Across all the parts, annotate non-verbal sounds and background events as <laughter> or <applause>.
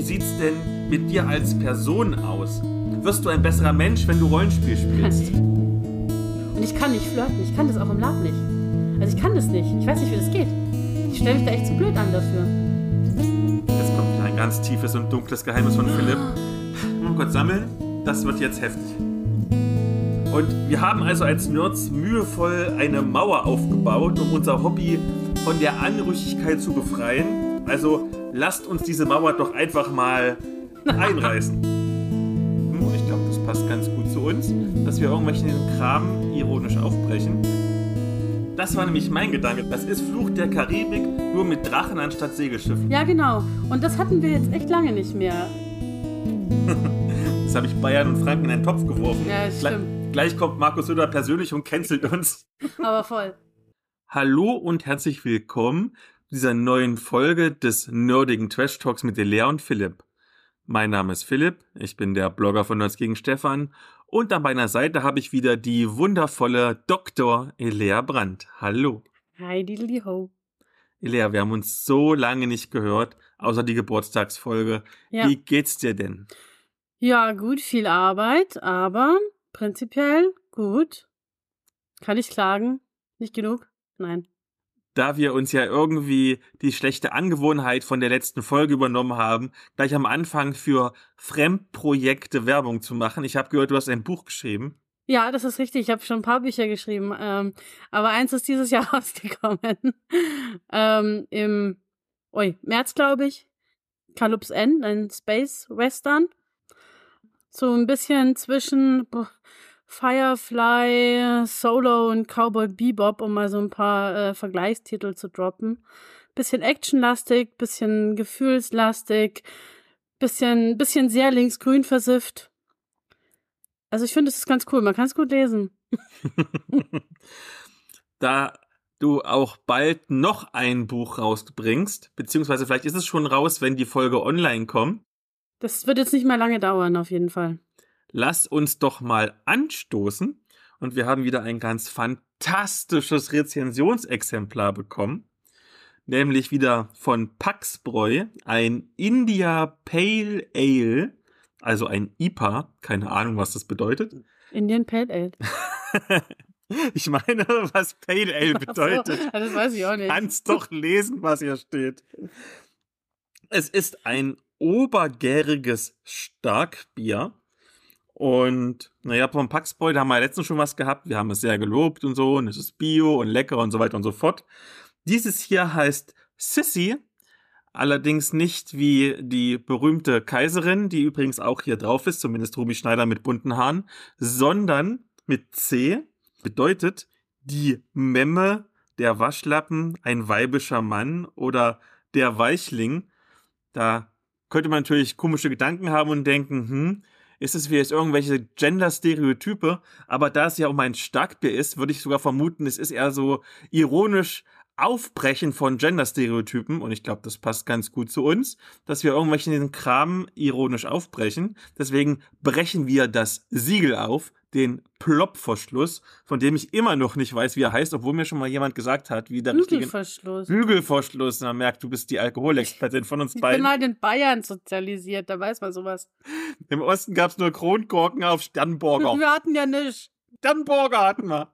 wie sieht's denn mit dir als Person aus? Wirst du ein besserer Mensch, wenn du Rollenspiel spielst? Und ich kann nicht flirten. Ich kann das auch im Lab nicht. Also ich kann das nicht. Ich weiß nicht, wie das geht. Ich stelle mich da echt zu blöd an dafür. Jetzt kommt wieder ein ganz tiefes und dunkles Geheimnis von Philipp. Mal kurz sammeln. Das wird jetzt heftig. Und wir haben also als Nerds mühevoll eine Mauer aufgebaut, um unser Hobby von der Anrüchigkeit zu befreien. Also lasst uns diese Mauer doch einfach mal einreißen. Ich glaube, das passt ganz gut zu uns, dass wir irgendwelchen Kram ironisch aufbrechen. Das war nämlich mein Gedanke. Das ist Fluch der Karibik, nur mit Drachen anstatt Segelschiffen. Ja, genau. Und das hatten wir jetzt echt lange nicht mehr. Das habe ich Bayern und Franken in einen Topf geworfen. Ja, das Gle- stimmt. Gleich kommt Markus Söder persönlich und cancelt uns. Aber voll. Hallo und herzlich willkommen dieser neuen Folge des nerdigen Trash Talks mit Lea und Philipp. Mein Name ist Philipp, ich bin der Blogger von Nerds gegen Stefan und an meiner Seite habe ich wieder die wundervolle Dr. Elea Brandt. Hallo. Hi, diddly ho. Elea, wir haben uns so lange nicht gehört, außer die Geburtstagsfolge. Ja. Wie geht's dir denn? Ja, gut, viel Arbeit, aber prinzipiell gut. Kann ich klagen? Nicht genug? Nein. Da wir uns ja irgendwie die schlechte Angewohnheit von der letzten Folge übernommen haben, gleich am Anfang für Fremdprojekte Werbung zu machen. Ich habe gehört, du hast ein Buch geschrieben. Ja, das ist richtig. Ich habe schon ein paar Bücher geschrieben. Ähm, aber eins ist dieses <laughs> Jahr rausgekommen. ähm, Im ui, März, glaube ich. Calypso N, ein Space Western. So ein bisschen zwischen Firefly, Solo und Cowboy Bebop, um mal so ein paar äh, Vergleichstitel zu droppen. Bisschen actionlastig, bisschen gefühlslastig, bisschen, bisschen sehr linksgrün versifft. Also ich finde, es ist ganz cool. Man kann es gut lesen. <laughs> da du auch bald noch ein Buch rausbringst, beziehungsweise vielleicht ist es schon raus, wenn die Folge online kommt. Das wird jetzt nicht mehr lange dauern, auf jeden Fall. Lass uns doch mal anstoßen. Und wir haben wieder ein ganz fantastisches Rezensionsexemplar bekommen. Nämlich wieder von Paxbräu, ein India Pale Ale, also ein IPA, keine Ahnung, was das bedeutet. Indian Pale Ale. <laughs> Ich meine, was Pale Ale bedeutet. So, <laughs> das weiß ich auch nicht. Kannst doch lesen, was hier steht. Es ist ein obergäriges Starkbier. Und naja, vom Paxboy, da haben wir letztens schon was gehabt. Wir haben es sehr gelobt und so. Und es ist bio und lecker und so weiter und so fort. Dieses hier heißt Sissy. Allerdings nicht wie die berühmte Kaiserin, die übrigens auch hier drauf ist, zumindest Rumi Schneider mit bunten Haaren, sondern mit C bedeutet die Memme, der Waschlappen, ein weibischer Mann oder der Weichling. Da könnte man natürlich komische Gedanken haben und denken, hm, ist es vielleicht irgendwelche Gender-Stereotype, aber da es ja um ein Starkbier ist, würde ich sogar vermuten, es ist eher so ironisch Aufbrechen von Gender-Stereotypen. Und ich glaube, das passt ganz gut zu uns, dass wir irgendwelchen Kram ironisch aufbrechen. Deswegen brechen wir das Siegel auf, den Plopverschluss, von dem ich immer noch nicht weiß, wie er heißt, obwohl mir schon mal jemand gesagt hat, wie der richtige Bügelverschluss. Bügelverschluss. Man merkt, du bist die Alkoholexpertin von uns Ich bin beiden. halt in Bayern sozialisiert, da weiß man sowas. Im Osten gab's nur Kronkorken auf Sternburger. Wir hatten ja nicht. Sternburger hatten wir.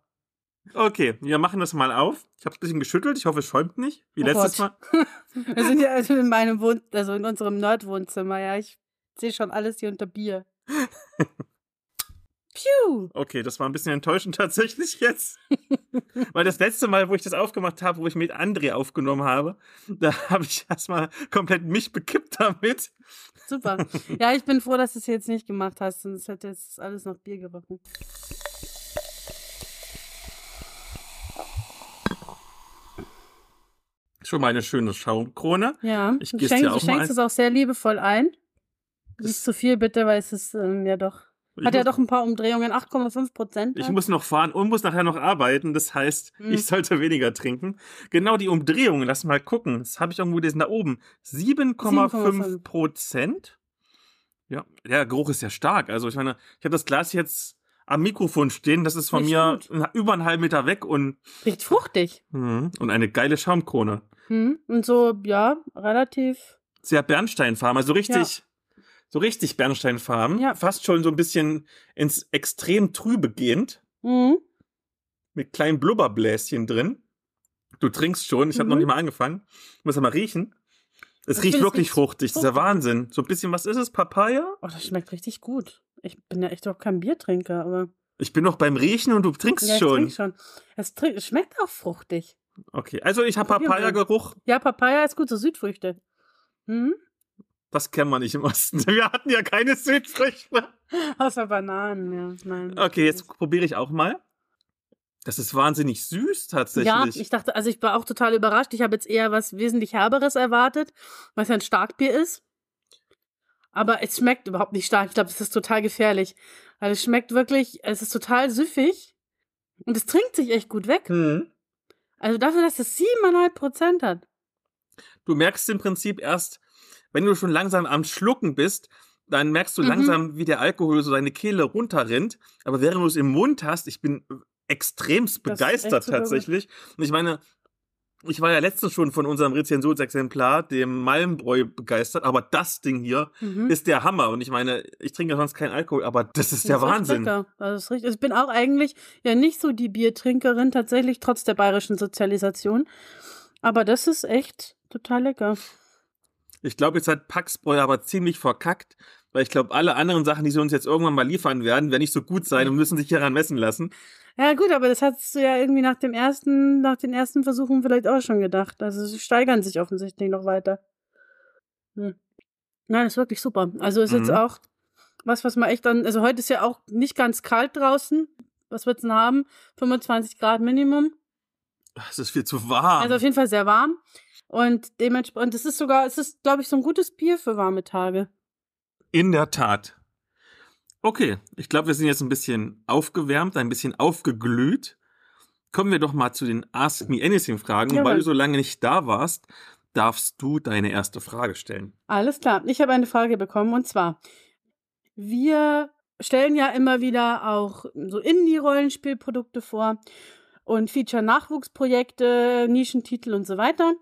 Okay, wir machen das mal auf. Ich habe ein bisschen geschüttelt. Ich hoffe, es schäumt nicht. Wie Oh letztes Gott. Mal. <laughs> Wir sind ja also in meinem Wohn also in unserem Nerd-Wohnzimmer, ja. Ich sehe schon alles hier unter Bier. <laughs> Piu! Okay, das war ein bisschen enttäuschend <laughs> tatsächlich jetzt. <laughs> Weil das letzte Mal, wo ich das aufgemacht habe, wo ich mit André aufgenommen habe, da habe ich erstmal komplett mich bekippt damit. Super. <laughs> Ja, ich bin froh, dass du es jetzt nicht gemacht hast, sonst hätte jetzt alles nach Bier gerochen. Schon mal eine schöne Schaumkrone. Ja, Ich du schenkst, du auch mal schenkst es auch sehr liebevoll ein. Das- Nicht zu viel bitte, weil es ist ähm, ja doch. Hat ja doch ein paar Umdrehungen, 8,5 Prozent. Ich muss noch fahren und muss nachher noch arbeiten. Das heißt, Hm. ich sollte weniger trinken. Genau die Umdrehungen, lass mal gucken. Das habe ich irgendwo gelesen da oben. 7,5 Prozent. Ja, der Geruch ist ja stark. Also ich meine, ich habe das Glas jetzt am Mikrofon stehen. Das ist von Riecht mir gut. über einen halben Meter weg und, Riecht fruchtig. hm, und eine geile Schaumkrone. Hm? Und so, ja, relativ sehr bernsteinfarben, also richtig, ja. So richtig bernsteinfarben. Ja. Fast schon so ein bisschen ins extrem trübe gehend. Mhm. Mit kleinen Blubberbläschen drin. Du trinkst schon, ich habe mhm. noch nicht mal angefangen. Ich muss ja mal riechen. Es riecht wirklich fruchtig, das ist der Wahnsinn. So ein bisschen, was ist es? Papaya? Oh, das schmeckt richtig gut. Ich bin ja echt auch kein Biertrinker, aber. Ich bin noch beim Riechen und du trinkst ja, schon. Ich trink schon. Es, trink, es schmeckt auch fruchtig. Okay, also ich habe Papaya-Geruch. Ja, Papaya ist gut, so Südfrüchte. Hm? Das kennen wir nicht im Osten. <laughs> Wir hatten ja keine Südfrüchte. Außer Bananen, ja. Nein, okay, jetzt probiere ich auch mal. Das ist wahnsinnig süß tatsächlich. Ja, ich dachte, also ich war auch total überrascht. Ich habe jetzt eher was wesentlich Herberes erwartet, was ja ein Starkbier ist. Aber es schmeckt überhaupt nicht stark. Ich glaube, es ist total gefährlich. Also es schmeckt wirklich, es ist total süffig und es trinkt sich echt gut weg. Mhm. Also dafür, dass es siebeneinhalb Prozent hat. Du merkst im Prinzip erst, wenn du schon langsam am Schlucken bist, dann merkst du mhm. langsam, wie der Alkohol so deine Kehle runterrinnt. Aber während du es im Mund hast, ich bin extremst begeistert tatsächlich. Und ich meine, ich war ja letztens schon von unserem Rezensionsexemplar, dem Malmbräu, begeistert, aber das Ding hier mhm. ist der Hammer. Und ich meine, ich trinke ja sonst keinen Alkohol, aber das ist das der ist Wahnsinn. Das ist richtig. Ich bin auch eigentlich ja nicht so die Biertrinkerin, tatsächlich, trotz der bayerischen Sozialisation. Aber das ist echt total lecker. Ich glaube, jetzt hat Paxbräu aber ziemlich verkackt, weil ich glaube, alle anderen Sachen, die sie uns jetzt irgendwann mal liefern werden, werden nicht so gut sein und müssen sich hieran messen lassen. Ja, gut, aber das hast du ja irgendwie nach dem ersten, nach den ersten Versuchen vielleicht auch schon gedacht. Also sie steigern sich offensichtlich noch weiter. Hm. Nein, ist wirklich super. Also ist mhm. jetzt auch was, was man echt dann, also heute ist ja auch nicht ganz kalt draußen. Was wird's denn haben? 25 Grad Minimum. Es ist viel zu warm. Also auf jeden Fall sehr warm. Und dementsprechend, das ist sogar, es ist, glaube ich, so ein gutes Bier für warme Tage. In der Tat. Okay, ich glaube, wir sind jetzt ein bisschen aufgewärmt, ein bisschen aufgeglüht. Kommen wir doch mal zu den Ask Me Anything Fragen. Ja, weil du so lange nicht da warst, darfst du deine erste Frage stellen. Alles klar. Ich habe eine Frage bekommen und zwar, wir stellen ja immer wieder auch so Indie-Rollenspielprodukte vor und feature Nachwuchsprojekte, Nischentitel und so weiter.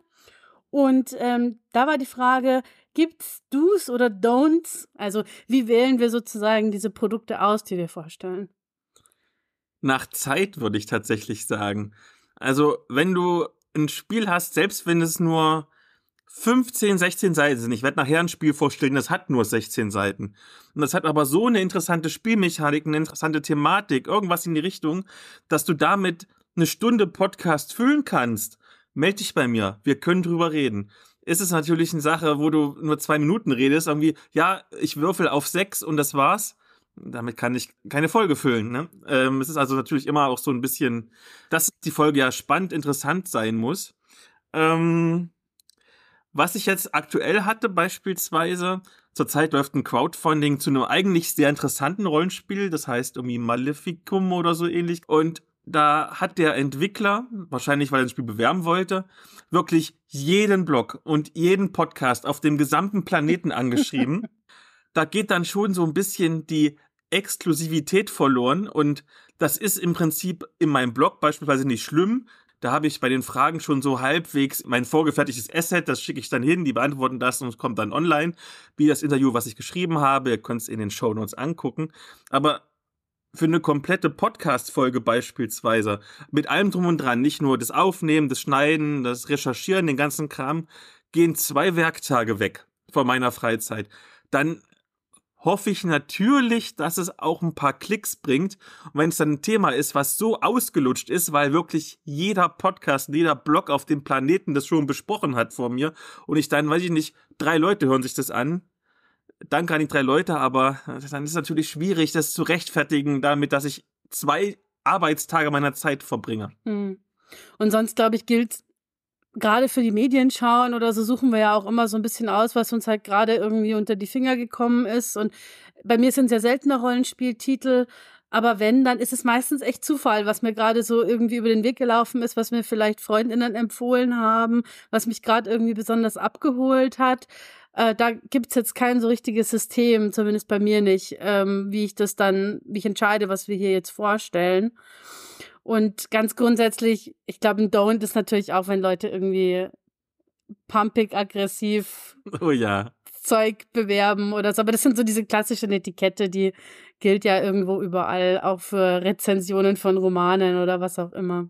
Und ähm, da war die Frage, Gibt's Do's oder Don'ts? Also, wie wählen wir sozusagen diese Produkte aus, die wir vorstellen? Nach Zeit würde ich tatsächlich sagen. Also, wenn du ein Spiel hast, selbst wenn es nur 15, 16 Seiten sind. Ich werde nachher ein Spiel vorstellen, das hat nur 16 Seiten. Und das hat aber so eine interessante Spielmechanik, eine interessante Thematik, irgendwas in die Richtung, dass du damit eine Stunde Podcast füllen kannst. Meld dich bei mir. Wir können drüber reden ist es natürlich eine Sache, wo du nur zwei Minuten redest, irgendwie, ja, ich würfel auf sechs und das war's. Damit kann ich keine Folge füllen. Ne? Ähm, es ist also natürlich immer auch so ein bisschen, dass die Folge ja spannend, interessant sein muss. Ähm, was ich jetzt aktuell hatte, beispielsweise, zurzeit läuft ein Crowdfunding zu einem eigentlich sehr interessanten Rollenspiel, das heißt irgendwie Maleficum oder so ähnlich. Und da hat der Entwickler, wahrscheinlich weil er das Spiel bewerben wollte, wirklich jeden Blog und jeden Podcast auf dem gesamten Planeten <laughs> angeschrieben. da geht dann schon so ein bisschen die Exklusivität verloren und das ist im Prinzip in meinem Blog beispielsweise nicht schlimm. Da habe ich bei den Fragen schon so halbwegs mein vorgefertigtes Asset, das schicke ich dann hin, die beantworten das und es kommt dann online, wie das Interview, was ich geschrieben habe. Ihr könnt es in den Show Notes angucken. Aber für eine komplette Podcast-Folge beispielsweise, mit allem drum und dran, nicht nur das Aufnehmen, das Schneiden, das Recherchieren, den ganzen Kram, gehen zwei Werktage weg von meiner Freizeit. Dann hoffe ich natürlich, dass es auch ein paar Klicks bringt. Und wenn es dann ein Thema ist, was so ausgelutscht ist, weil wirklich jeder Podcast, jeder Blog auf dem Planeten das schon besprochen hat vor mir und ich dann, weiß ich nicht, drei Leute hören sich das an, danke an die drei Leute, aber dann ist natürlich schwierig, das zu rechtfertigen, damit, dass ich zwei Arbeitstage meiner Zeit verbringe. Hm. Und sonst, glaube ich, gilt gerade für die Medien schauen oder so suchen wir ja auch immer so ein bisschen aus, was uns halt gerade irgendwie unter die Finger gekommen ist. Und bei mir sind es ja seltener Rollenspieltitel, aber wenn, dann ist es meistens echt Zufall, was mir gerade so irgendwie über den Weg gelaufen ist, was mir vielleicht Freundinnen empfohlen haben, was mich gerade irgendwie besonders abgeholt hat. Äh, da gibt's jetzt kein so richtiges System, zumindest bei mir nicht, ähm, wie ich das dann, wie ich entscheide, was wir hier jetzt vorstellen. Und ganz grundsätzlich, ich glaube, ein Don't ist natürlich auch, wenn Leute irgendwie pumpig, aggressiv <laughs> Oh ja. Zeug bewerben oder so. Aber das sind so diese klassischen Etikette, die gilt ja irgendwo überall, auch für Rezensionen von Romanen oder was auch immer.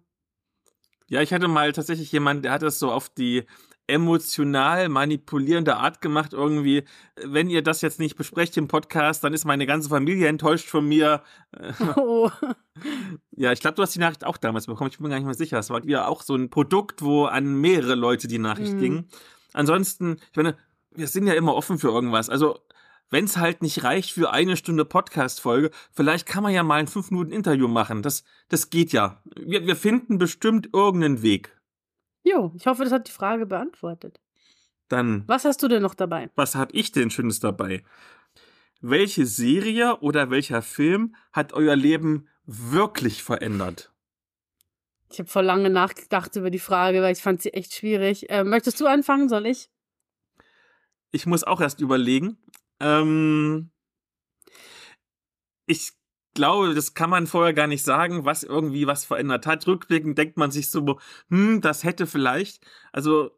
Ja, ich hatte mal tatsächlich jemanden, der hat das so auf die emotional manipulierende Art gemacht irgendwie. Wenn ihr das jetzt nicht besprecht im Podcast, dann ist meine ganze Familie enttäuscht von mir. Oh. <laughs> <laughs> Ja, ich glaube, du hast die Nachricht auch damals bekommen. Ich bin mir gar nicht mehr sicher. Es war ja auch so ein Produkt, wo an mehrere Leute die Nachricht Mhm. ging. Ansonsten, ich meine, wir sind ja immer offen für irgendwas. Also, wenn es halt nicht reicht für eine Stunde Podcast-Folge, vielleicht kann man ja mal ein fünf Minuten Interview machen. Das, das geht ja. Wir, wir finden bestimmt irgendeinen Weg. Jo, ich hoffe, das hat die Frage beantwortet. Dann, Was hast du denn noch dabei? was hab ich denn Schönes dabei? Welche Serie oder welcher Film hat euer Leben wirklich verändert? Ich habe vor lange nachgedacht über die Frage, weil ich fand sie echt schwierig. Äh, möchtest du anfangen? Soll ich? Ich muss auch erst überlegen. Ähm, ich glaube, das kann man vorher gar nicht sagen, was irgendwie was verändert hat. Rückblickend denkt man sich so, hm, das hätte vielleicht. Also,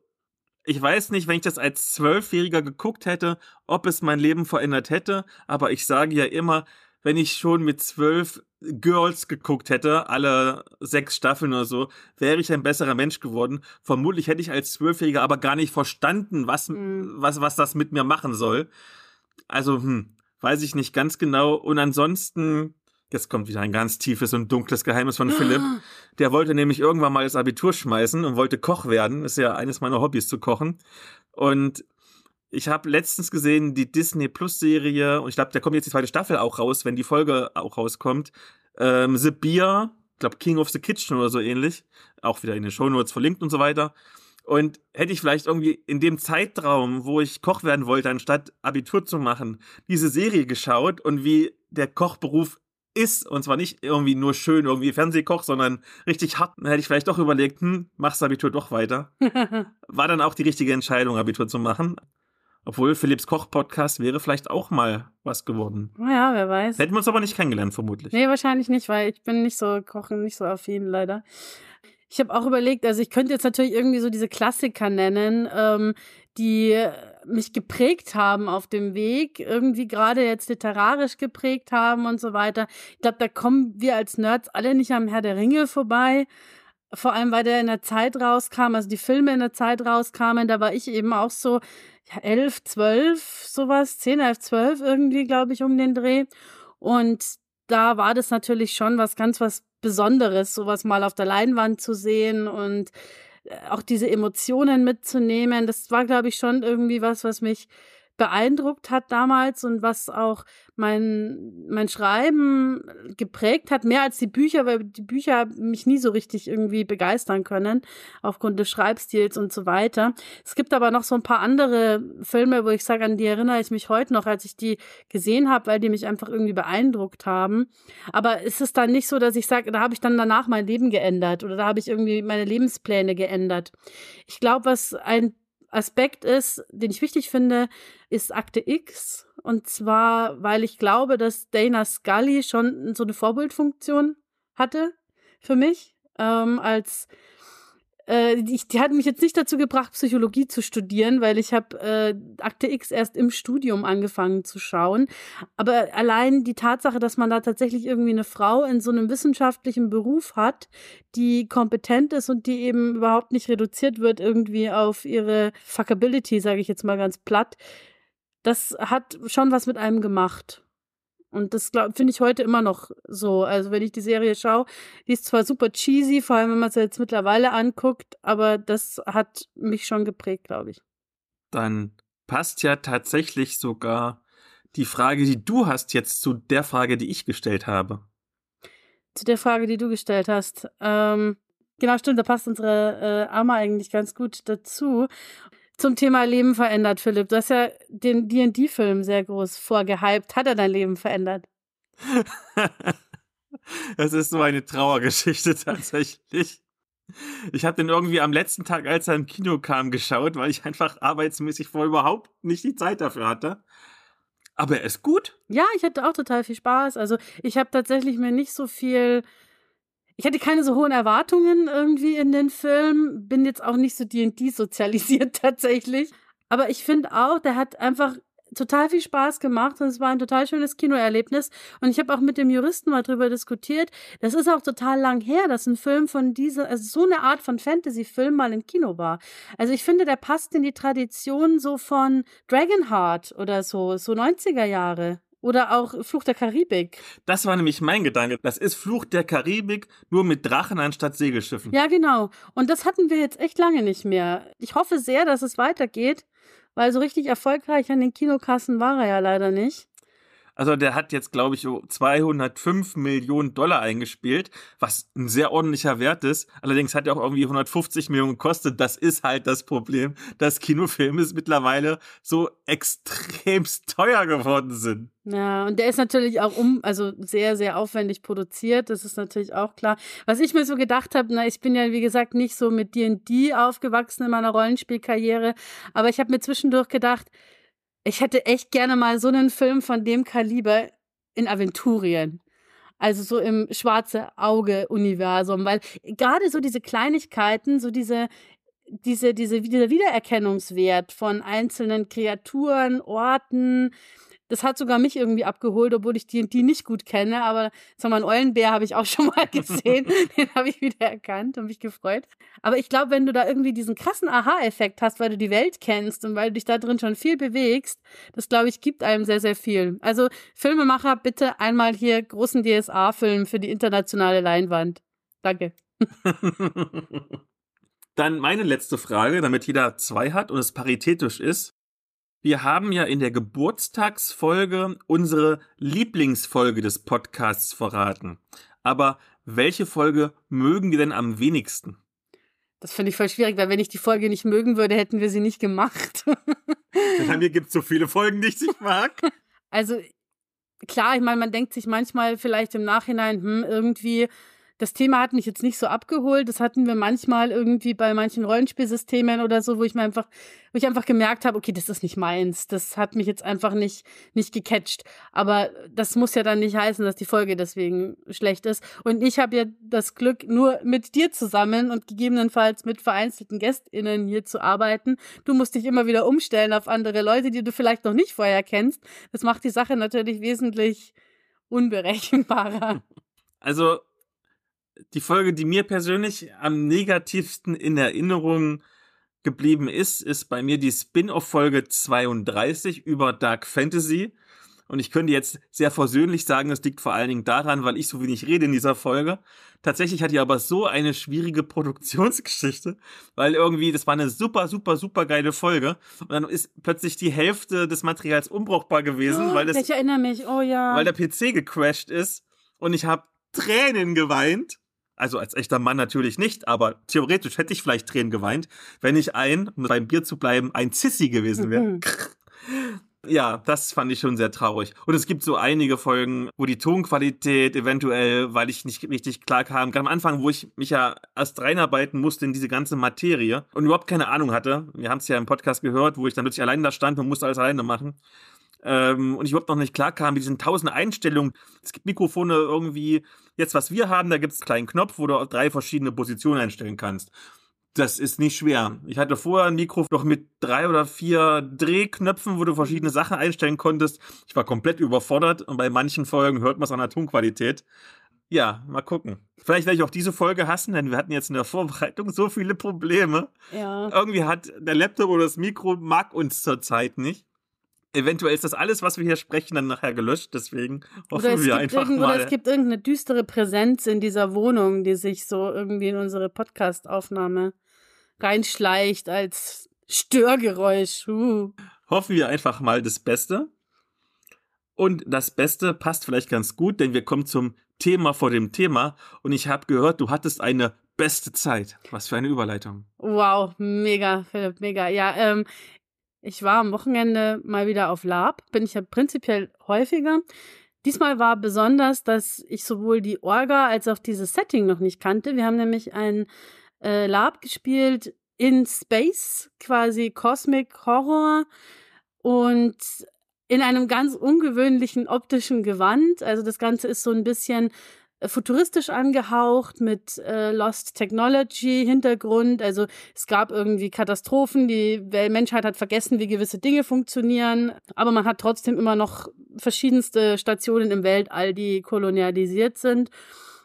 ich weiß nicht, wenn ich das als Zwölfjähriger geguckt hätte, ob es mein Leben verändert hätte. Aber ich sage ja immer, wenn ich schon mit zwölf Girls geguckt hätte, alle sechs Staffeln oder so, wäre ich ein besserer Mensch geworden. Vermutlich hätte ich als Zwölfjähriger aber gar nicht verstanden, was, Mhm. was, was das mit mir machen soll. Also, hm, weiß ich nicht ganz genau. Und ansonsten, jetzt kommt wieder ein ganz tiefes und dunkles Geheimnis von Philipp. Der wollte nämlich irgendwann mal das Abitur schmeißen und wollte Koch werden. Ist ja eines meiner Hobbys zu kochen. Und ich habe letztens gesehen die Disney Plus Serie und ich glaube, da kommt jetzt die zweite Staffel auch raus, wenn die Folge auch rauskommt. Ähm, The Beer, ich glaube King of the Kitchen oder so ähnlich, auch wieder in den Shownotes verlinkt und so weiter. Und hätte ich vielleicht irgendwie in dem Zeitraum, wo ich Koch werden wollte, anstatt Abitur zu machen, diese Serie geschaut und wie der Kochberuf ist, und zwar nicht irgendwie nur schön irgendwie Fernsehkoch, sondern richtig hart, dann hätte ich vielleicht doch überlegt, hm, machst Abitur doch weiter <laughs> war dann auch die richtige Entscheidung, Abitur zu machen. Obwohl Philipps Koch-Podcast wäre vielleicht auch mal was geworden. naja, wer weiß. Hätten wir uns aber nicht kennengelernt, vermutlich. Nee, wahrscheinlich nicht, weil ich bin nicht so kochen, nicht so affin leider. Ich habe auch überlegt, also ich könnte jetzt natürlich irgendwie so diese Klassiker nennen, ähm, die mich geprägt haben auf dem Weg, irgendwie gerade jetzt literarisch geprägt haben und so weiter. Ich glaube, da kommen wir als Nerds alle nicht am Herr der Ringe vorbei. Vor allem, weil der in der Zeit rauskam, also die Filme in der Zeit rauskamen, da war ich eben auch so, ja, elf, zwölf, sowas, zehn, elf, zwölf irgendwie, glaube ich, um den Dreh. Und da war das natürlich schon was ganz was Besonderes, sowas mal auf der Leinwand zu sehen und auch diese Emotionen mitzunehmen. Das war, glaube ich, schon irgendwie was, was mich beeindruckt hat damals und was auch mein, mein Schreiben geprägt hat, mehr als die Bücher, weil die Bücher mich nie so richtig irgendwie begeistern können, aufgrund des Schreibstils und so weiter. Es gibt aber noch so ein paar andere Filme, wo ich sage, an die erinnere ich mich heute noch, als ich die gesehen habe, weil die mich einfach irgendwie beeindruckt haben. Aber ist es dann nicht so, dass ich sage, da habe ich dann danach mein Leben geändert oder da habe ich irgendwie meine Lebenspläne geändert. Ich glaube, was ein Aspekt ist, den ich wichtig finde, ist Akte X. Und zwar, weil ich glaube, dass Dana Scully schon so eine Vorbildfunktion hatte für mich ähm, als äh, die, die hat mich jetzt nicht dazu gebracht, Psychologie zu studieren, weil ich habe äh, Akte X erst im Studium angefangen zu schauen. Aber allein die Tatsache, dass man da tatsächlich irgendwie eine Frau in so einem wissenschaftlichen Beruf hat, die kompetent ist und die eben überhaupt nicht reduziert wird irgendwie auf ihre Fuckability, sage ich jetzt mal ganz platt, das hat schon was mit einem gemacht. Und das finde ich heute immer noch so. Also wenn ich die Serie schaue, die ist zwar super cheesy, vor allem wenn man sie jetzt mittlerweile anguckt, aber das hat mich schon geprägt, glaube ich. Dann passt ja tatsächlich sogar die Frage, die du hast, jetzt zu der Frage, die ich gestellt habe. Zu der Frage, die du gestellt hast. Ähm, genau, stimmt, da passt unsere äh, Arme eigentlich ganz gut dazu. Zum Thema Leben verändert, Philipp. Du hast ja den D&D-Film sehr groß vorgehypt. Hat er dein Leben verändert? <laughs> das ist so eine Trauergeschichte <laughs> tatsächlich. Ich habe den irgendwie am letzten Tag, als er im Kino kam, geschaut, weil ich einfach arbeitsmäßig vorher überhaupt nicht die Zeit dafür hatte. Aber er ist gut. Ja, ich hatte auch total viel Spaß. Also ich habe tatsächlich mir nicht so viel ich hatte keine so hohen Erwartungen irgendwie in den Film, bin jetzt auch nicht so D&D sozialisiert <laughs> tatsächlich. Aber ich finde auch, der hat einfach total viel Spaß gemacht und es war ein total schönes Kinoerlebnis. Und ich habe auch mit dem Juristen mal drüber diskutiert. Das ist auch total lang her, dass ein Film von dieser, also so eine Art von Fantasy-Film mal im Kino war. Also ich finde, der passt in die Tradition so von Dragonheart oder so, so 90er Jahre. Oder auch Fluch der Karibik. Das war nämlich mein Gedanke. Das ist Fluch der Karibik, nur mit Drachen anstatt Segelschiffen. Ja, genau. Und das hatten wir jetzt echt lange nicht mehr. Ich hoffe sehr, dass es weitergeht, weil so richtig erfolgreich an den Kinokassen war er ja leider nicht. Also der hat jetzt, glaube ich, 205 Millionen Dollar eingespielt, was ein sehr ordentlicher Wert ist. Allerdings hat er auch irgendwie 150 Millionen gekostet. Das ist halt das Problem, dass Kinofilme mittlerweile so extremst teuer geworden sind. Ja, und der ist natürlich auch um, also sehr, sehr aufwendig produziert. Das ist natürlich auch klar. Was ich mir so gedacht habe, na, ich bin ja, wie gesagt, nicht so mit D&D aufgewachsen in meiner Rollenspielkarriere, aber ich habe mir zwischendurch gedacht, ich hätte echt gerne mal so einen Film von dem Kaliber in Aventurien. Also so im schwarze Auge-Universum, weil gerade so diese Kleinigkeiten, so diese, diese, diese, dieser Wiedererkennungswert von einzelnen Kreaturen, Orten, das hat sogar mich irgendwie abgeholt, obwohl ich die, die nicht gut kenne. Aber sag mal, einen Eulenbär habe ich auch <laughs> schon mal gesehen. <laughs> Den habe ich wieder erkannt und mich gefreut. Aber ich glaube, wenn du da irgendwie diesen krassen Aha-Effekt hast, weil du die Welt kennst und weil du dich da drin schon viel bewegst, das glaube ich, gibt einem sehr, sehr viel. Also Filmemacher, bitte einmal hier großen DSA-Film für die internationale Leinwand. Danke. <laughs> Dann meine letzte Frage, damit jeder zwei hat und es paritätisch ist. Wir haben ja in der Geburtstagsfolge unsere Lieblingsfolge des Podcasts verraten. Aber welche Folge mögen wir denn am wenigsten? Das finde ich voll schwierig, weil wenn ich die Folge nicht mögen würde, hätten wir sie nicht gemacht. Bei mir gibt es so viele Folgen, die ich nicht mag. Also klar, ich meine, man denkt sich manchmal vielleicht im Nachhinein, hm, irgendwie das Thema hat mich jetzt nicht so abgeholt. Das hatten wir manchmal irgendwie bei manchen Rollenspielsystemen oder so, wo ich mir einfach, wo ich einfach gemerkt habe, okay, das ist nicht meins. Das hat mich jetzt einfach nicht, nicht gecatcht. Aber das muss ja dann nicht heißen, dass die Folge deswegen schlecht ist. Und ich habe ja das Glück, nur mit dir zusammen und gegebenenfalls mit vereinzelten GästInnen hier zu arbeiten. Du musst dich immer wieder umstellen auf andere Leute, die du vielleicht noch nicht vorher kennst. Das macht die Sache natürlich wesentlich unberechenbarer. Also die Folge, die mir persönlich am negativsten in Erinnerung geblieben ist, ist bei mir die Spin-off-Folge 32 über Dark Fantasy. Und ich könnte jetzt sehr versöhnlich sagen, es liegt vor allen Dingen daran, weil ich so wenig rede in dieser Folge. Tatsächlich hat die aber so eine schwierige Produktionsgeschichte, weil irgendwie, das war eine super, super, super geile Folge. Und dann ist plötzlich die Hälfte des Materials unbrauchbar gewesen, oh, weil das, ich erinnere mich, oh ja. Weil der PC gecrashed ist und ich habe Tränen geweint also als echter Mann natürlich nicht, aber theoretisch hätte ich vielleicht Tränen geweint, wenn ich ein, um beim Bier zu bleiben, ein Sissy gewesen wäre. Mhm. <laughs> Ja, das fand ich schon sehr traurig. Und es gibt so einige Folgen, wo die Tonqualität eventuell, weil ich nicht richtig klar kam, ganz am Anfang, wo ich mich ja erst reinarbeiten musste in diese ganze Materie und überhaupt keine Ahnung hatte. Wir haben es ja im Podcast gehört, wo ich dann plötzlich allein da stand und musste alles alleine machen ähm, und ich überhaupt noch nicht klar kam mit diesen tausend Einstellungen. Es gibt Mikrofone irgendwie, jetzt was wir haben, da gibt es einen kleinen Knopf, wo du drei verschiedene Positionen einstellen kannst. Das ist nicht schwer. Ich hatte vorher ein Mikro noch mit drei oder vier Drehknöpfen, wo du verschiedene Sachen einstellen konntest. Ich war komplett überfordert und bei manchen Folgen hört man es an der Tonqualität. Ja, mal gucken. Vielleicht werde ich auch diese Folge hassen, denn wir hatten jetzt in der Vorbereitung so viele Probleme. Ja. Irgendwie hat der Laptop oder das Mikro mag uns zurzeit nicht eventuell ist das alles, was wir hier sprechen, dann nachher gelöscht. Deswegen hoffen wir einfach mal. Oder es gibt irgendeine düstere Präsenz in dieser Wohnung, die sich so irgendwie in unsere Podcast-Aufnahme reinschleicht als Störgeräusch. Uh. Hoffen wir einfach mal das Beste. Und das Beste passt vielleicht ganz gut, denn wir kommen zum Thema vor dem Thema. Und ich habe gehört, du hattest eine beste Zeit. Was für eine Überleitung. Wow, mega, Philipp, mega. Ja, ähm, ich war am Wochenende mal wieder auf Lab, bin ich ja prinzipiell häufiger. Diesmal war besonders, dass ich sowohl die Orga als auch dieses Setting noch nicht kannte. Wir haben nämlich ein äh, Lab gespielt in Space, quasi Cosmic Horror und in einem ganz ungewöhnlichen optischen Gewand. Also das Ganze ist so ein bisschen futuristisch angehaucht mit äh, Lost Technology Hintergrund. Also es gab irgendwie Katastrophen, die Menschheit hat vergessen, wie gewisse Dinge funktionieren, aber man hat trotzdem immer noch verschiedenste Stationen im Weltall, die kolonialisiert sind.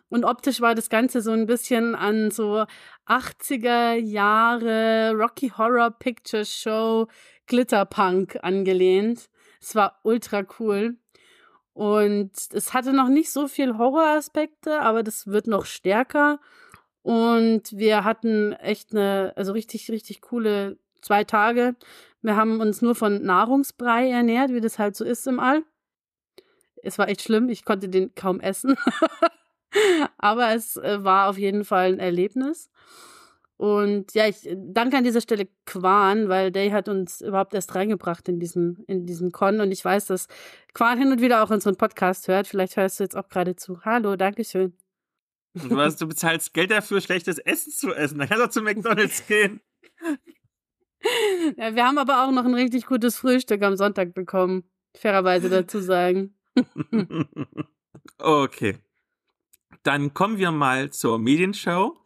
Und optisch war das Ganze so ein bisschen an so 80er Jahre Rocky Horror Picture Show Glitterpunk angelehnt. Es war ultra cool. Und es hatte noch nicht so viel Horroraspekte, aber das wird noch stärker. Und wir hatten echt eine, also richtig, richtig coole zwei Tage. Wir haben uns nur von Nahrungsbrei ernährt, wie das halt so ist im All. Es war echt schlimm, ich konnte den kaum essen. <laughs> aber es äh, war auf jeden Fall ein Erlebnis. Und ja, ich danke an dieser Stelle Quan, weil Day hat uns überhaupt erst reingebracht in diesen, in diesen Con. Und ich weiß, dass Quan hin und wieder auch unseren Podcast hört. Vielleicht hörst du jetzt auch gerade zu. Hallo, Dankeschön. Du, weißt, du bezahlst Geld dafür, schlechtes Essen zu essen. Dann kannst du zu McDonalds <laughs> gehen. Ja, wir haben aber auch noch ein richtig gutes Frühstück am Sonntag bekommen. Fairerweise dazu sagen. <laughs> okay. Dann kommen wir mal zur Medienshow.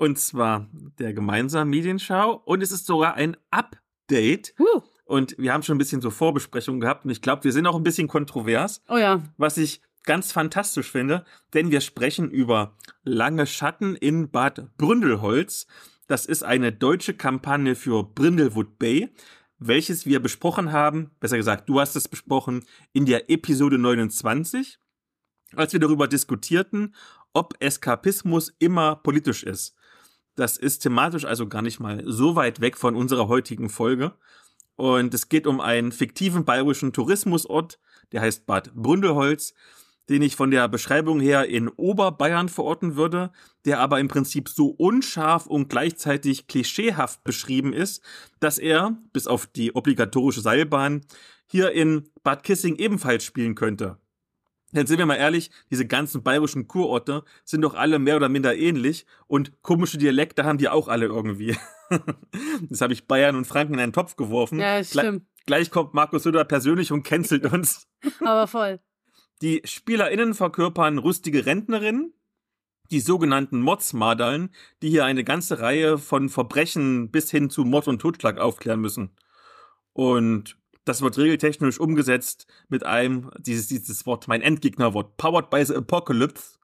Und zwar der gemeinsamen Medienschau. Und es ist sogar ein Update. Uh. Und wir haben schon ein bisschen so Vorbesprechungen gehabt. Und ich glaube, wir sind auch ein bisschen kontrovers. Oh ja. Was ich ganz fantastisch finde, denn wir sprechen über Lange Schatten in Bad Bründelholz. Das ist eine deutsche Kampagne für Brindlewood Bay, welches wir besprochen haben, besser gesagt, du hast es besprochen, in der Episode 29, als wir darüber diskutierten, ob Eskapismus immer politisch ist. Das ist thematisch also gar nicht mal so weit weg von unserer heutigen Folge. Und es geht um einen fiktiven bayerischen Tourismusort, der heißt Bad Bründelholz, den ich von der Beschreibung her in Oberbayern verorten würde, der aber im Prinzip so unscharf und gleichzeitig klischeehaft beschrieben ist, dass er, bis auf die obligatorische Seilbahn, hier in Bad Kissing ebenfalls spielen könnte. Denn sind wir mal ehrlich, diese ganzen bayerischen Kurorte sind doch alle mehr oder minder ähnlich und komische Dialekte haben die auch alle irgendwie. <laughs> das habe ich Bayern und Franken in einen Topf geworfen. Ja, stimmt. Gle gleich kommt Markus Söder persönlich und cancelt uns. <laughs> Aber voll. Die SpielerInnen verkörpern rüstige Rentnerinnen, die sogenannten Modsmadaln, die hier eine ganze Reihe von Verbrechen bis hin zu Mord und Totschlag aufklären müssen. Und das wird regeltechnisch umgesetzt mit einem, dieses, dieses Wort, mein Endgegnerwort, Powered by the Apocalypse.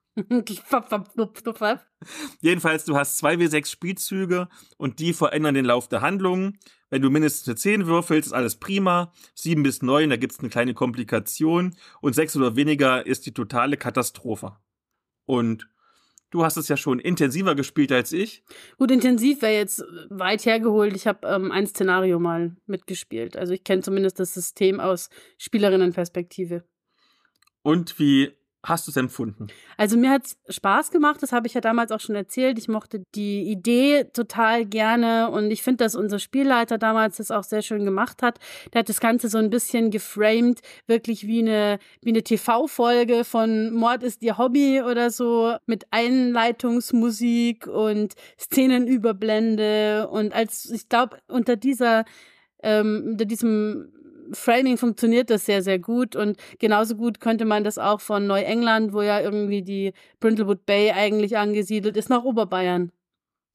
<laughs> Jedenfalls, du hast 2W6 Spielzüge und die verändern den Lauf der Handlungen. Wenn du mindestens eine 10 würfelst, ist alles prima. 7 bis 9, da gibt es eine kleine Komplikation. Und 6 oder weniger ist die totale Katastrophe. Und Du hast es ja schon intensiver gespielt als ich. Gut, intensiv wäre jetzt weit hergeholt. Ich habe ähm, ein Szenario mal mitgespielt. Also ich kenne zumindest das System aus Spielerinnenperspektive. Und wie hast du es empfunden? Also mir hat es Spaß gemacht, das habe ich ja damals auch schon erzählt. Ich mochte die Idee total gerne und ich finde, dass unser Spielleiter damals das auch sehr schön gemacht hat. Der hat das Ganze so ein bisschen geframed, wirklich wie eine, wie eine TV-Folge von Mord ist ihr Hobby oder so, mit Einleitungsmusik und Szenenüberblende und als, ich glaube, unter dieser ähm, unter diesem Framing funktioniert das sehr, sehr gut und genauso gut könnte man das auch von Neuengland, wo ja irgendwie die Brindlewood Bay eigentlich angesiedelt ist, nach Oberbayern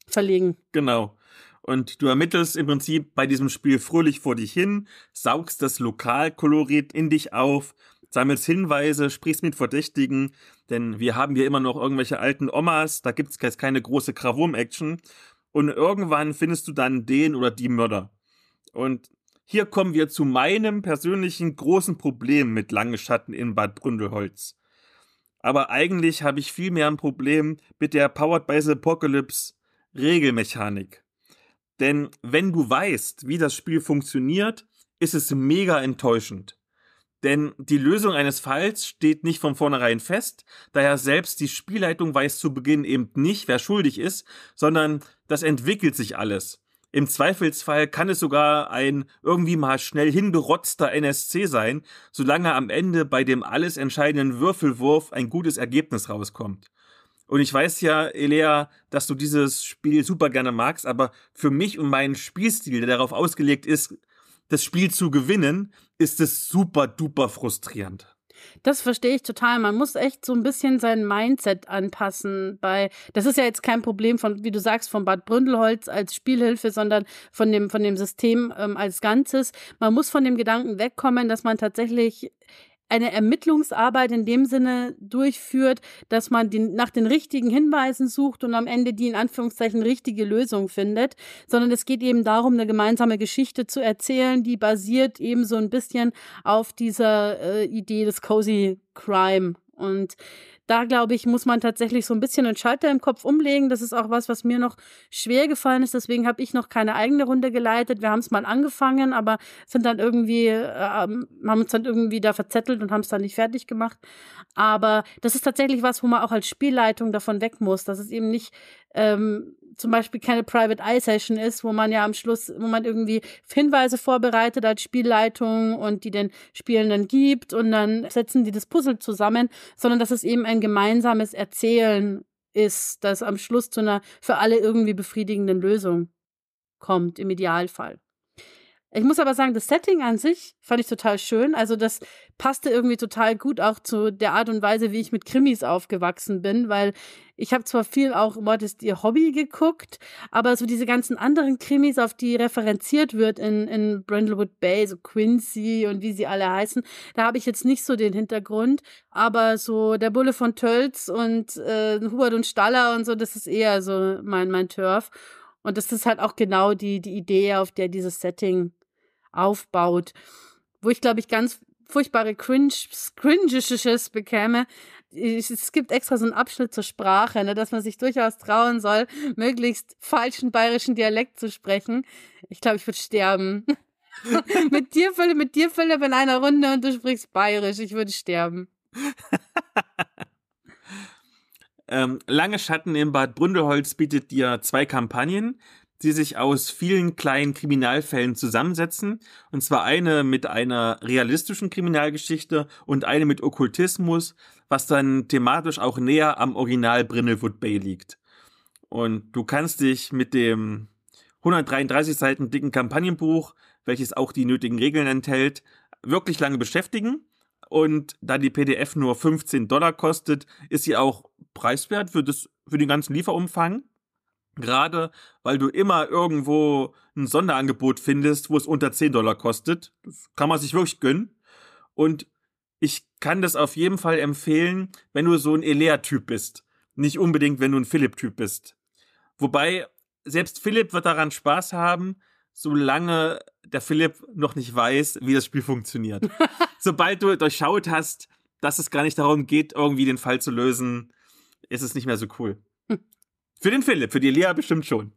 verlegen. Genau. Und du ermittelst im Prinzip bei diesem Spiel fröhlich vor dich hin, saugst das Lokalkolorit in dich auf, sammelst Hinweise, sprichst mit Verdächtigen, denn wir haben hier immer noch irgendwelche alten Omas, da gibt es jetzt keine große Krawum-Action. Und irgendwann findest du dann den oder die Mörder. Und hier kommen wir zu meinem persönlichen großen Problem mit Lange Schatten in Bad Bründelholz. Aber eigentlich habe ich viel mehr ein Problem mit der Powered by the Apocalypse Regelmechanik. Denn wenn du weißt, wie das Spiel funktioniert, ist es mega enttäuschend. Denn die Lösung eines Falls steht nicht von vornherein fest, daher selbst die Spielleitung weiß zu Beginn eben nicht, wer schuldig ist, sondern das entwickelt sich alles. Im Zweifelsfall kann es sogar ein irgendwie mal schnell hingerotzter NSC sein, solange am Ende bei dem alles entscheidenden Würfelwurf ein gutes Ergebnis rauskommt. Und ich weiß ja, Elea, dass du dieses Spiel super gerne magst, aber für mich und meinen Spielstil, der darauf ausgelegt ist, das Spiel zu gewinnen, ist es super duper frustrierend. Das verstehe ich total. Man muss echt so ein bisschen sein Mindset anpassen. Bei, das ist ja jetzt kein Problem von, wie du sagst, von Bad Bründelholz als Spielhilfe, sondern von dem, von dem System ähm, als Ganzes. Man muss von dem Gedanken wegkommen, dass man tatsächlich eine Ermittlungsarbeit in dem Sinne durchführt, dass man den, nach den richtigen Hinweisen sucht und am Ende die in Anführungszeichen richtige Lösung findet, sondern es geht eben darum, eine gemeinsame Geschichte zu erzählen, die basiert eben so ein bisschen auf dieser äh, Idee des Cozy Crime. Und da glaube ich, muss man tatsächlich so ein bisschen einen Schalter im Kopf umlegen. Das ist auch was, was mir noch schwer gefallen ist. Deswegen habe ich noch keine eigene Runde geleitet. Wir haben es mal angefangen, aber sind dann irgendwie, äh, haben uns dann irgendwie da verzettelt und haben es dann nicht fertig gemacht. Aber das ist tatsächlich was, wo man auch als Spielleitung davon weg muss, dass es eben nicht ähm, zum Beispiel keine Private Eye Session ist, wo man ja am Schluss, wo man irgendwie Hinweise vorbereitet als Spielleitung und die den Spielenden gibt und dann setzen die das Puzzle zusammen, sondern dass es eben ein gemeinsames Erzählen ist, das am Schluss zu einer für alle irgendwie befriedigenden Lösung kommt, im Idealfall. Ich muss aber sagen, das Setting an sich fand ich total schön. Also das passte irgendwie total gut auch zu der Art und Weise, wie ich mit Krimis aufgewachsen bin, weil ich habe zwar viel auch Mord ist ihr Hobby geguckt, aber so diese ganzen anderen Krimis, auf die referenziert wird in, in Brindlewood Bay, so Quincy und wie sie alle heißen, da habe ich jetzt nicht so den Hintergrund, aber so der Bulle von Tölz und äh, Hubert und Staller und so, das ist eher so mein, mein Turf. Und das ist halt auch genau die, die Idee, auf der dieses Setting aufbaut. Wo ich, glaube ich, ganz furchtbare Cringe, Cringisches bekäme. Es gibt extra so einen Abschnitt zur Sprache, ne, dass man sich durchaus trauen soll, möglichst falschen bayerischen Dialekt zu sprechen. Ich glaube, ich würde sterben. <laughs> mit dir, Philipp, mit dir, Philipp, in einer Runde und du sprichst bayerisch. Ich würde sterben. <laughs> ähm, Lange Schatten im Bad Bründelholz bietet dir zwei Kampagnen die sich aus vielen kleinen Kriminalfällen zusammensetzen. Und zwar eine mit einer realistischen Kriminalgeschichte und eine mit Okkultismus, was dann thematisch auch näher am Original Brindlewood Bay liegt. Und du kannst dich mit dem 133 Seiten dicken Kampagnenbuch, welches auch die nötigen Regeln enthält, wirklich lange beschäftigen. Und da die PDF nur 15 Dollar kostet, ist sie auch preiswert für, das, für den ganzen Lieferumfang. Gerade weil du immer irgendwo ein Sonderangebot findest, wo es unter 10 Dollar kostet. Das kann man sich wirklich gönnen. Und ich kann das auf jeden Fall empfehlen, wenn du so ein Elea-Typ bist. Nicht unbedingt, wenn du ein Philipp-Typ bist. Wobei, selbst Philipp wird daran Spaß haben, solange der Philipp noch nicht weiß, wie das Spiel funktioniert. <laughs> Sobald du durchschaut hast, dass es gar nicht darum geht, irgendwie den Fall zu lösen, ist es nicht mehr so cool. Für den Philipp, für die Lea bestimmt schon.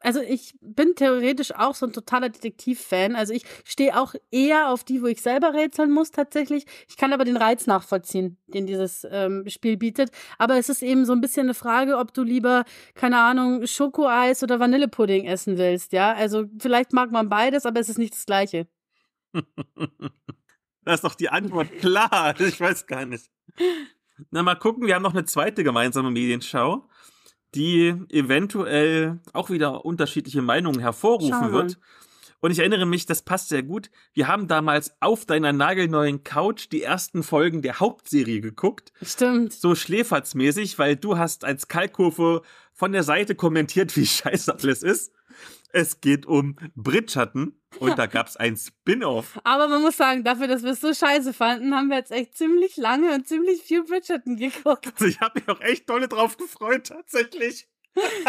Also ich bin theoretisch auch so ein totaler Detektiv-Fan. Also ich stehe auch eher auf die, wo ich selber rätseln muss tatsächlich. Ich kann aber den Reiz nachvollziehen, den dieses ähm, Spiel bietet. Aber es ist eben so ein bisschen eine Frage, ob du lieber, keine Ahnung, Schokoeis oder Vanillepudding essen willst. Ja, also vielleicht mag man beides, aber es ist nicht das Gleiche. <laughs> das ist doch die Antwort klar. <laughs> Ich weiß gar nicht. Na, mal gucken, wir haben noch eine zweite gemeinsame Medienschau die eventuell auch wieder unterschiedliche Meinungen hervorrufen wird. Und ich erinnere mich, das passt sehr gut. Wir haben damals auf deiner nagelneuen Couch die ersten Folgen der Hauptserie geguckt. Stimmt. So schläferzmäßig, weil du hast als Kalkurve von der Seite kommentiert, wie <laughs> scheiße alles ist. Es geht um Bridgerton und da gab es ein Spin-off. Aber man muss sagen, dafür, dass wir es so scheiße fanden, haben wir jetzt echt ziemlich lange und ziemlich viel Bridgerton geguckt. Also ich habe mich auch echt dolle drauf gefreut, tatsächlich. <laughs>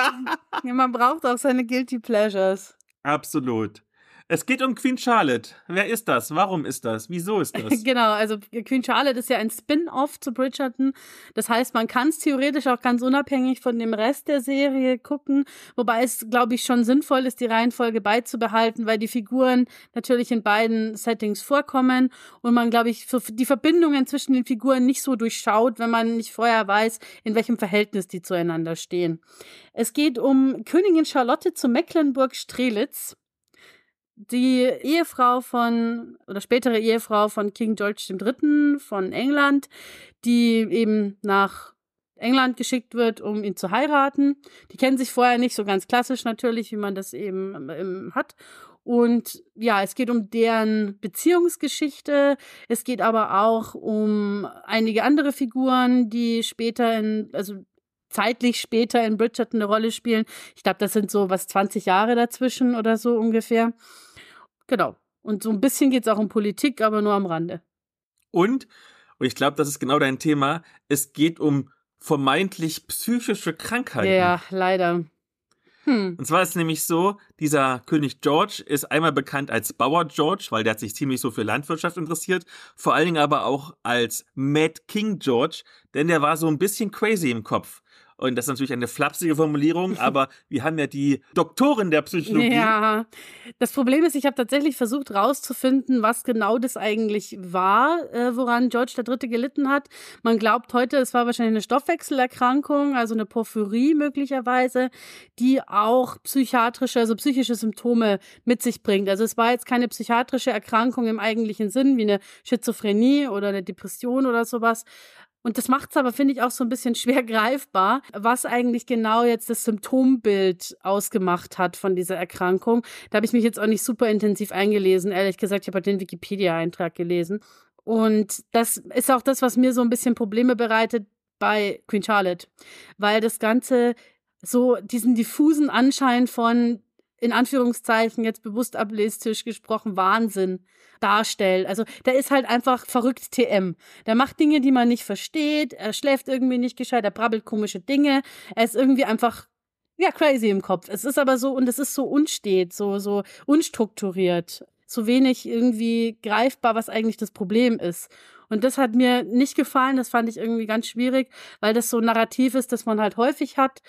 ja, man braucht auch seine Guilty Pleasures. Absolut. Es geht um Queen Charlotte. Wer ist das? Warum ist das? Wieso ist das? <laughs> genau, also Queen Charlotte ist ja ein Spin-off zu Bridgerton. Das heißt, man kann es theoretisch auch ganz unabhängig von dem Rest der Serie gucken, wobei es, glaube ich, schon sinnvoll ist, die Reihenfolge beizubehalten, weil die Figuren natürlich in beiden Settings vorkommen und man, glaube ich, die Verbindungen zwischen den Figuren nicht so durchschaut, wenn man nicht vorher weiß, in welchem Verhältnis die zueinander stehen. Es geht um Königin Charlotte zu Mecklenburg-Strelitz die Ehefrau von, oder spätere Ehefrau von King George III. von England, die eben nach England geschickt wird, um ihn zu heiraten. Die kennen sich vorher nicht so ganz klassisch natürlich, wie man das eben hat. Und ja, es geht um deren Beziehungsgeschichte. Es geht aber auch um einige andere Figuren, die später in, also zeitlich später in Bridgerton eine Rolle spielen. Ich glaube, das sind so was 20 Jahre dazwischen oder so ungefähr. Genau. Und so ein bisschen geht es auch um Politik, aber nur am Rande. Und, und ich glaube, das ist genau dein Thema, es geht um vermeintlich psychische Krankheiten. Ja, leider. Hm. Und zwar ist es nämlich so, dieser König George ist einmal bekannt als Bauer George, weil der hat sich ziemlich so für Landwirtschaft interessiert, vor allen Dingen aber auch als Mad King George, denn der war so ein bisschen crazy im Kopf. Und das ist natürlich eine flapsige Formulierung, <laughs> aber wir haben ja die Doktorin der Psychologie. Ja, das Problem ist, ich habe tatsächlich versucht rauszufinden, was genau das eigentlich war, äh, woran George III. gelitten hat. Man glaubt heute, es war wahrscheinlich eine Stoffwechselerkrankung, also eine Porphyrie möglicherweise, die auch psychiatrische, also psychische Symptome mit sich bringt. Also es war jetzt keine psychiatrische Erkrankung im eigentlichen Sinn, wie eine Schizophrenie oder eine Depression oder sowas, und das macht es aber, finde ich, auch so ein bisschen schwer greifbar, was eigentlich genau jetzt das Symptombild ausgemacht hat von dieser Erkrankung. Da habe ich mich jetzt auch nicht super intensiv eingelesen. Ehrlich gesagt, ich habe halt den Wikipedia-Eintrag gelesen. Und das ist auch das, was mir so ein bisschen Probleme bereitet bei Queen Charlotte, weil das Ganze so diesen diffusen Anschein von in Anführungszeichen jetzt bewusst ableistisch gesprochen Wahnsinn darstellt. Also der ist halt einfach verrückt TM. Der macht Dinge, die man nicht versteht, er schläft irgendwie nicht gescheit, er brabbelt komische Dinge, er ist irgendwie einfach ja crazy im Kopf. Es ist aber so und es ist so unstet, so so unstrukturiert, so wenig irgendwie greifbar, was eigentlich das Problem ist. Und das hat mir nicht gefallen, das fand ich irgendwie ganz schwierig, weil das so ein Narrativ ist, das man halt häufig hat.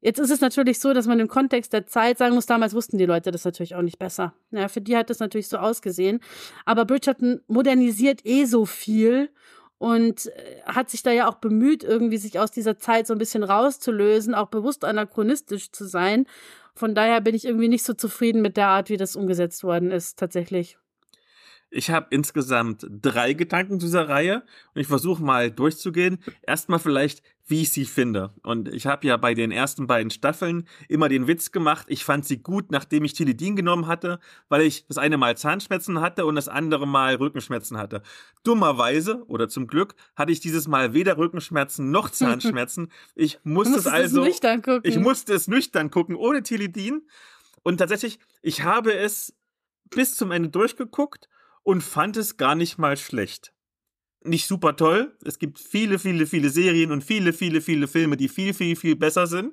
Jetzt ist es natürlich so, dass man im Kontext der Zeit sagen muss, damals wussten die Leute das natürlich auch nicht besser. Ja, für die hat das natürlich so ausgesehen. Aber Bridgerton modernisiert eh so viel und äh, hat sich da ja auch bemüht, irgendwie sich aus dieser Zeit so ein bisschen rauszulösen, auch bewusst anachronistisch zu sein. Von daher bin ich irgendwie nicht so zufrieden mit der Art, wie das umgesetzt worden ist, tatsächlich. Ich habe insgesamt drei Gedanken zu dieser Reihe und ich versuche mal durchzugehen. Erstmal vielleicht, wie ich sie finde. Und ich habe ja bei den ersten beiden Staffeln immer den Witz gemacht, ich fand sie gut, nachdem ich Tilidin genommen hatte, weil ich das eine Mal Zahnschmerzen hatte und das andere Mal Rückenschmerzen hatte. Dummerweise oder zum Glück hatte ich dieses Mal weder Rückenschmerzen noch <laughs> Zahnschmerzen. Ich musste es also, ich musste es nüchtern gucken ohne Tilidin. Und tatsächlich, ich habe es bis zum Ende durchgeguckt und fand es gar nicht mal schlecht. Nicht super toll. Es gibt viele, viele, viele Serien und viele, viele, viele Filme, die viel, viel, viel besser sind.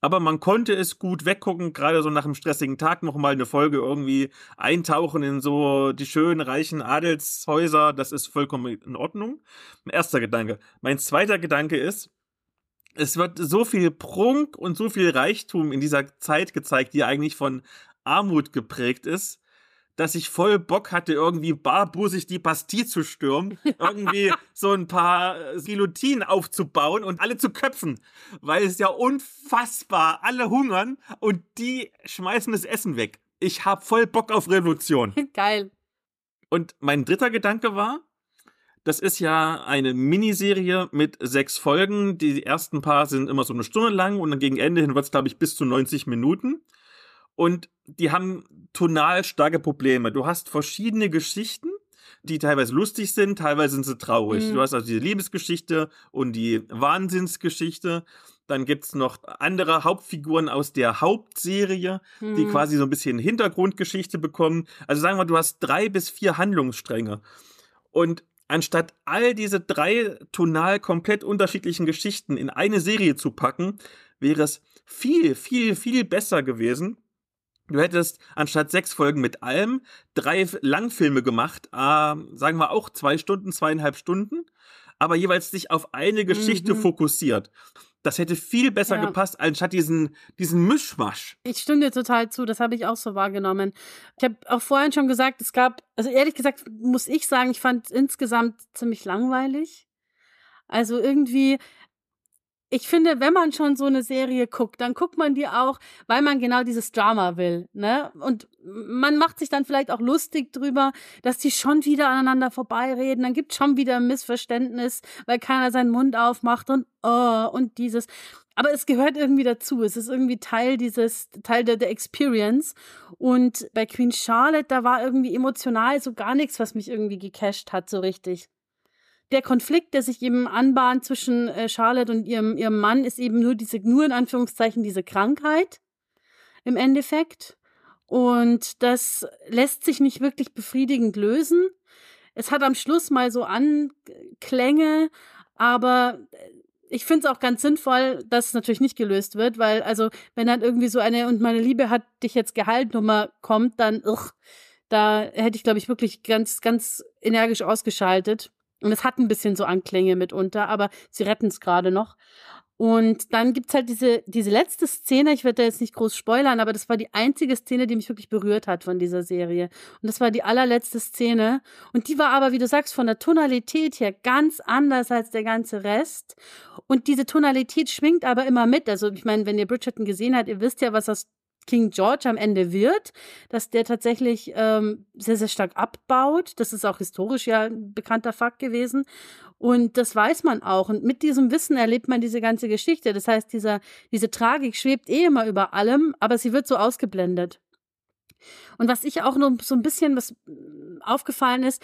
Aber man konnte es gut weggucken, gerade so nach einem stressigen Tag nochmal eine Folge irgendwie eintauchen in so die schönen, reichen Adelshäuser. Das ist vollkommen in Ordnung. Mein erster Gedanke. Mein zweiter Gedanke ist, es wird so viel Prunk und so viel Reichtum in dieser Zeit gezeigt, die eigentlich von Armut geprägt ist, dass ich voll Bock hatte, irgendwie barbusig die Bastille zu stürmen, <laughs> irgendwie so ein paar äh, Guillotinen aufzubauen und alle zu köpfen, weil es ja unfassbar, alle hungern und die schmeißen das Essen weg. Ich hab voll Bock auf Revolution. <laughs> Geil. Und mein dritter Gedanke war, das ist ja eine Miniserie mit sechs Folgen. Die ersten paar sind immer so eine Stunde lang und dann gegen Ende hin wird es, glaube ich, bis zu 90 Minuten und die haben tonal starke Probleme. Du hast verschiedene Geschichten, die teilweise lustig sind, teilweise sind sie traurig. Mhm. Du hast also die Liebesgeschichte und die Wahnsinnsgeschichte. Dann gibt's noch andere Hauptfiguren aus der Hauptserie, mhm. die quasi so ein bisschen Hintergrundgeschichte bekommen. Also sagen wir, du hast drei bis vier Handlungsstränge. Und anstatt all diese drei tonal komplett unterschiedlichen Geschichten in eine Serie zu packen, wäre es viel, viel, viel besser gewesen, Du hättest anstatt sechs Folgen mit allem drei Langfilme gemacht, äh, sagen wir auch zwei Stunden, zweieinhalb Stunden, aber jeweils dich auf eine Geschichte mhm. fokussiert. Das hätte viel besser ja. gepasst, anstatt diesen, diesen Mischmasch. Ich stimme dir total zu, das habe ich auch so wahrgenommen. Ich habe auch vorhin schon gesagt, es gab, also ehrlich gesagt muss ich sagen, ich fand insgesamt ziemlich langweilig. Also irgendwie, ich finde, wenn man schon so eine Serie guckt, dann guckt man die auch, weil man genau dieses Drama will, ne? Und man macht sich dann vielleicht auch lustig drüber, dass die schon wieder aneinander vorbeireden, dann gibt schon wieder ein Missverständnis, weil keiner seinen Mund aufmacht und oh, und dieses. Aber es gehört irgendwie dazu. Es ist irgendwie Teil dieses, Teil der, der Experience. Und bei Queen Charlotte, da war irgendwie emotional so gar nichts, was mich irgendwie gecasht hat, so richtig der Konflikt, der sich eben anbahnt zwischen äh, Charlotte und ihrem, ihrem Mann, ist eben nur diese, nur in Anführungszeichen diese Krankheit im Endeffekt. Und das lässt sich nicht wirklich befriedigend lösen. Es hat am Schluss mal so Anklänge, aber ich finde es auch ganz sinnvoll, dass es natürlich nicht gelöst wird, weil, also, wenn dann irgendwie so eine und meine Liebe hat dich jetzt geheilt Nummer kommt, dann, ugh, da hätte ich, glaube ich, wirklich ganz, ganz energisch ausgeschaltet. Und es hat ein bisschen so Anklänge mitunter, aber sie retten es gerade noch. Und dann gibt's halt diese, diese letzte Szene, ich werde da jetzt nicht groß spoilern, aber das war die einzige Szene, die mich wirklich berührt hat von dieser Serie. Und das war die allerletzte Szene. Und die war aber, wie du sagst, von der Tonalität her ganz anders als der ganze Rest. Und diese Tonalität schwingt aber immer mit. Also, ich meine, wenn ihr Bridgerton gesehen habt, ihr wisst ja, was das King George am Ende wird, dass der tatsächlich ähm, sehr, sehr stark abbaut. Das ist auch historisch ja ein bekannter Fakt gewesen. Und das weiß man auch. Und mit diesem Wissen erlebt man diese ganze Geschichte. Das heißt, dieser, diese Tragik schwebt eh immer über allem, aber sie wird so ausgeblendet. Und was ich auch noch so ein bisschen was aufgefallen ist,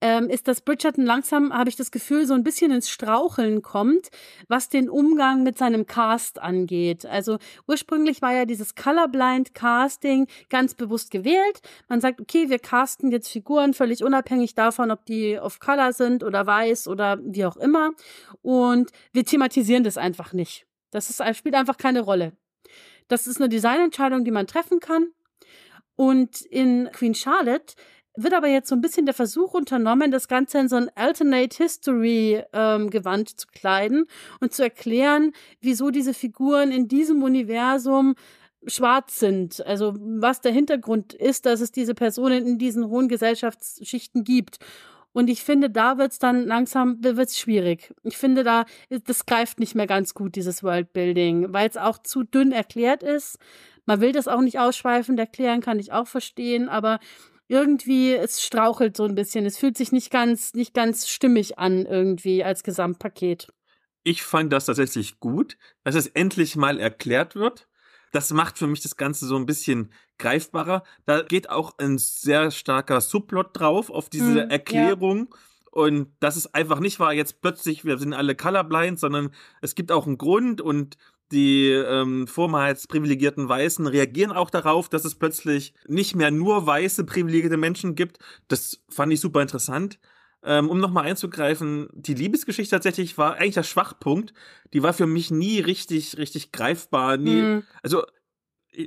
ähm, ist, dass Bridgerton langsam, habe ich das Gefühl, so ein bisschen ins Straucheln kommt, was den Umgang mit seinem Cast angeht. Also ursprünglich war ja dieses Colorblind Casting ganz bewusst gewählt. Man sagt, okay, wir casten jetzt Figuren völlig unabhängig davon, ob die auf Color sind oder weiß oder wie auch immer. Und wir thematisieren das einfach nicht. Das ist, spielt einfach keine Rolle. Das ist eine Designentscheidung, die man treffen kann. Und in Queen Charlotte wird aber jetzt so ein bisschen der Versuch unternommen, das Ganze in so ein Alternate History ähm, Gewand zu kleiden und zu erklären, wieso diese Figuren in diesem Universum schwarz sind. Also was der Hintergrund ist, dass es diese Personen in diesen hohen Gesellschaftsschichten gibt. Und ich finde, da wird's dann langsam, wird's schwierig. Ich finde, da, das greift nicht mehr ganz gut, dieses Worldbuilding, weil es auch zu dünn erklärt ist. Man will das auch nicht ausschweifend erklären, kann ich auch verstehen, aber irgendwie, es strauchelt so ein bisschen. Es fühlt sich nicht ganz, nicht ganz stimmig an, irgendwie als Gesamtpaket. Ich fand das tatsächlich gut, dass es endlich mal erklärt wird. Das macht für mich das Ganze so ein bisschen greifbarer. Da geht auch ein sehr starker Subplot drauf auf diese mm, Erklärung. Ja. Und das ist einfach nicht wahr, jetzt plötzlich, wir sind alle colorblind, sondern es gibt auch einen Grund und die ähm, vormals privilegierten Weißen reagieren auch darauf, dass es plötzlich nicht mehr nur weiße privilegierte Menschen gibt. Das fand ich super interessant. Ähm, um nochmal einzugreifen, die Liebesgeschichte tatsächlich war eigentlich der Schwachpunkt. Die war für mich nie richtig, richtig greifbar. Nie, mhm. also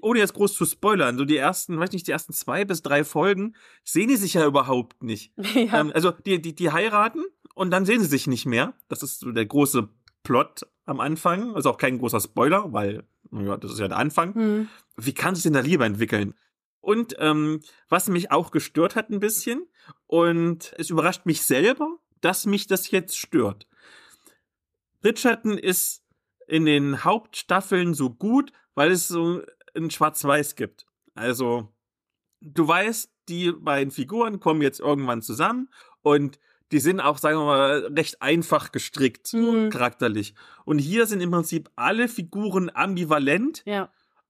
ohne jetzt groß zu spoilern, so die ersten, weiß nicht, die ersten zwei bis drei Folgen sehen die sich ja überhaupt nicht. <laughs> Ja. Ähm, also die, die, die heiraten und dann sehen sie sich nicht mehr. Das ist so der große Plot am Anfang. Also auch kein großer Spoiler, weil, ja, das ist ja der Anfang. Hm. Wie kann sich denn der Liebe entwickeln? Und ähm, was mich auch gestört hat ein bisschen, und es überrascht mich selber, dass mich das jetzt stört. Bridgerton ist in den Hauptstaffeln so gut, weil es so ein Schwarz-Weiß gibt. Also, du weißt, die beiden Figuren kommen jetzt irgendwann zusammen und die sind auch, sagen wir mal, recht einfach gestrickt, mhm. charakterlich. Und hier sind im Prinzip alle Figuren ambivalent. Ja.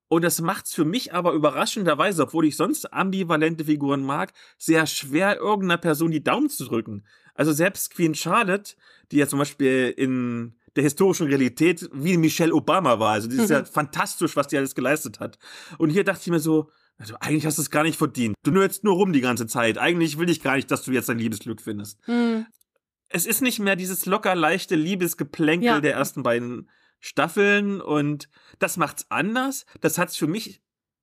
Und das macht's für mich aber überraschenderweise, obwohl ich sonst ambivalente Figuren mag, sehr schwer, irgendeiner Person die Daumen zu drücken. Also selbst Queen Charlotte, die ja zum Beispiel in der historischen Realität wie Michelle Obama war. Also die ist mhm. ja <laughs> fantastisch, was die alles geleistet hat. Und hier dachte ich mir so, also eigentlich hast du es gar nicht verdient. Du nörst nur rum die ganze Zeit. Eigentlich will ich gar nicht, dass du jetzt dein Liebesglück findest. Mhm. Es ist nicht mehr dieses locker leichte Liebesgeplänkel ja. der ersten beiden Staffeln und das macht's anders. Das hat's für mich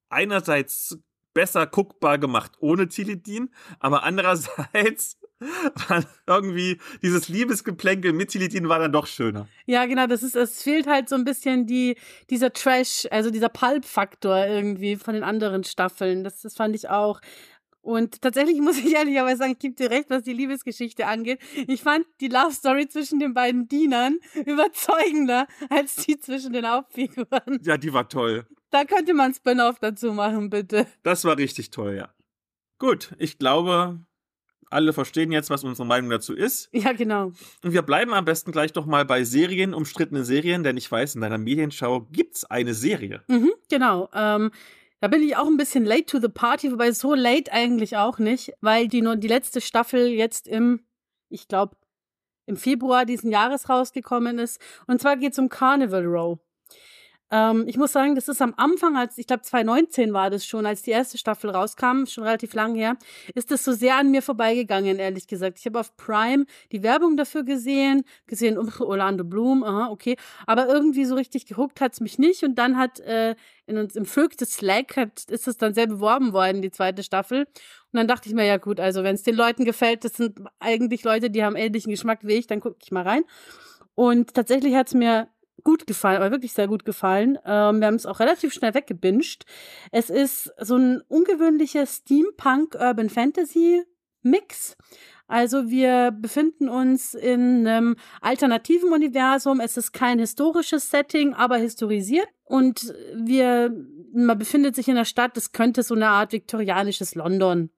einerseits besser guckbar gemacht ohne Zilidin, aber andererseits <laughs> war irgendwie dieses Liebesgeplänkel mit Tilidin war dann doch schöner. Ja, genau, das ist, es fehlt halt so ein bisschen die, dieser Trash, also dieser Pulp-Faktor irgendwie von den anderen Staffeln. Das, das fand ich auch. Und tatsächlich <laughs> muss ich ehrlicherweise sagen, ich gebe dir recht, was die Liebesgeschichte angeht. Ich fand die Love Story zwischen den beiden Dienern <laughs> überzeugender als die zwischen den Hauptfiguren. Ja, die war toll. Da könnte man Spin-off dazu machen, bitte. Das war richtig toll, ja. Gut, ich glaube, alle verstehen jetzt, was unsere Meinung dazu ist. Ja, genau. Und wir bleiben am besten gleich doch mal bei Serien, umstrittene Serien, denn ich weiß, in deiner Medienschau gibt's eine Serie. Mhm, genau. Ähm, da bin ich auch ein bisschen late to the party, wobei so late eigentlich auch nicht, weil die nur die letzte Staffel jetzt im, ich glaube, im Februar diesen Jahres rausgekommen ist. Und zwar geht's um Carnival Row. Ähm, ich muss sagen, das ist am Anfang, als ich glaube 2019 war das schon, als die erste Staffel rauskam, schon relativ lang her, ist das so sehr an mir vorbeigegangen, ehrlich gesagt. Ich habe auf Prime die Werbung dafür gesehen, gesehen, um <laughs> Orlando Bloom, aha, okay, aber irgendwie so richtig gehuckt hat's mich nicht und dann hat äh, in uns im Vögte Slack hat, ist es dann sehr beworben worden, die zweite Staffel. Und dann dachte ich mir, ja gut, also wenn es den Leuten gefällt, das sind eigentlich Leute, die haben ähnlichen Geschmack wie ich, dann gucke ich mal rein. Und tatsächlich hat's mir gut gefallen, aber wirklich sehr gut gefallen. Ähm, wir haben es auch relativ schnell weggebinged. Es ist so ein ungewöhnlicher Steampunk Urban Fantasy Mix. Also wir befinden uns in einem alternativen Universum. Es ist kein historisches Setting, aber historisiert. Und wir, man befindet sich in einer Stadt, das könnte so eine Art viktorianisches London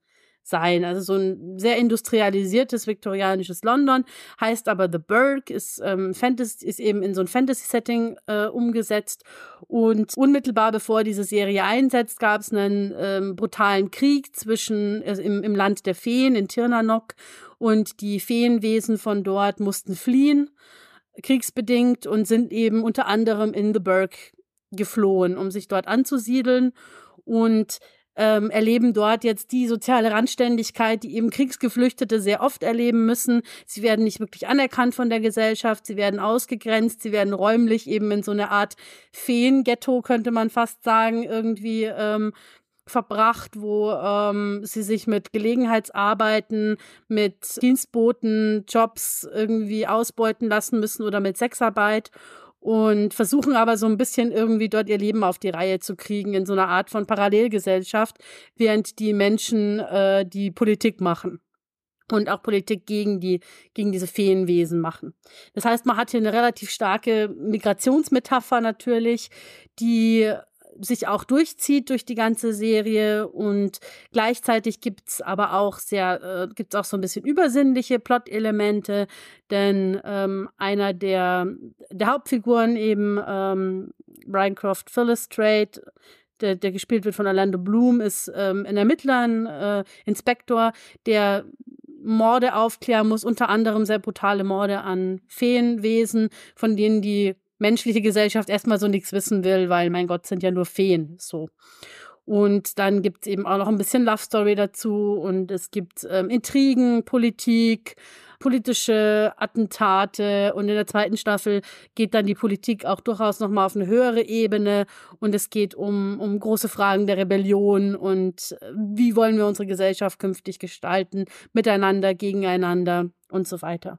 sein. Also so ein sehr industrialisiertes viktorianisches London, heißt aber The Burg, ist, ähm, Fantasy, ist eben in so ein Fantasy-Setting äh, umgesetzt. Und unmittelbar bevor diese Serie einsetzt, gab es einen ähm, brutalen Krieg zwischen äh, im, im Land der Feen in Tirnanok und die Feenwesen von dort mussten fliehen, kriegsbedingt, und sind eben unter anderem in The Burg geflohen, um sich dort anzusiedeln. Und ähm, erleben dort jetzt die soziale Randständigkeit, die eben Kriegsgeflüchtete sehr oft erleben müssen. Sie werden nicht wirklich anerkannt von der Gesellschaft, sie werden ausgegrenzt, sie werden räumlich eben in so eine Art Feenghetto, könnte man fast sagen, irgendwie ähm, verbracht, wo ähm, sie sich mit Gelegenheitsarbeiten, mit Dienstboten, Jobs irgendwie ausbeuten lassen müssen oder mit Sexarbeit und versuchen aber so ein bisschen irgendwie dort ihr Leben auf die Reihe zu kriegen in so einer Art von Parallelgesellschaft, während die Menschen äh, die Politik machen und auch Politik gegen die gegen diese Feenwesen machen. Das heißt, man hat hier eine relativ starke Migrationsmetapher natürlich, die sich auch durchzieht durch die ganze Serie und gleichzeitig gibt's aber auch sehr, äh, gibt's auch so ein bisschen übersinnliche Plot-Elemente, denn ähm, einer der, der Hauptfiguren eben, ähm, Brian Croft Philistrate, der, der gespielt wird von Orlando Bloom, ist ähm, ein Ermittler, ein äh, Inspektor, der Morde aufklären muss, unter anderem sehr brutale Morde an Feenwesen, von denen die menschliche Gesellschaft erstmal so nichts wissen will, weil mein Gott sind ja nur Feen, so. Und dann gibt es eben auch noch ein bisschen Love Story dazu und es gibt ähm, Intrigen, Politik, politische Attentate und in der zweiten Staffel geht dann die Politik auch durchaus nochmal auf eine höhere Ebene und es geht um, um große Fragen der Rebellion und äh, wie wollen wir unsere Gesellschaft künftig gestalten, miteinander, gegeneinander und so weiter.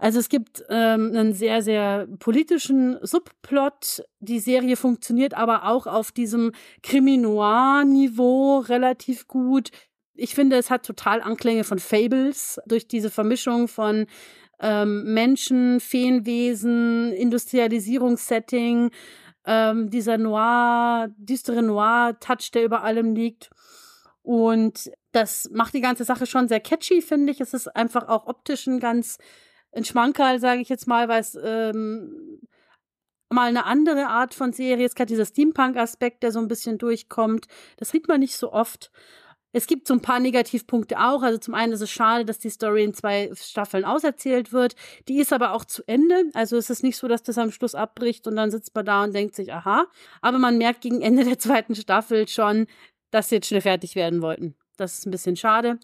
Also es gibt ähm, einen sehr, sehr politischen Subplot. Die Serie funktioniert aber auch auf diesem Krimi-Noir-Niveau relativ gut. Ich finde, es hat total Anklänge von Fables durch diese Vermischung von ähm, Menschen, Feenwesen, Industrialisierungssetting, ähm, dieser Noir, düstere Noir-Touch, der über allem liegt. Und das macht die ganze Sache schon sehr catchy, finde ich. Es ist einfach auch optisch ein ganz ein Schmankerl, sage ich jetzt mal, weil es ähm, mal eine andere Art von Serie ist, gerade dieser Steampunk-Aspekt, der so ein bisschen durchkommt. Das sieht man nicht so oft. Es gibt so ein paar Negativpunkte auch. Also zum einen ist es schade, dass die Story in zwei Staffeln auserzählt wird. Die ist aber auch zu Ende. Also es ist nicht so, dass das am Schluss abbricht und dann sitzt man da und denkt sich, aha. Aber man merkt gegen Ende der zweiten Staffel schon, dass sie jetzt schnell fertig werden wollten. Das ist ein bisschen schade.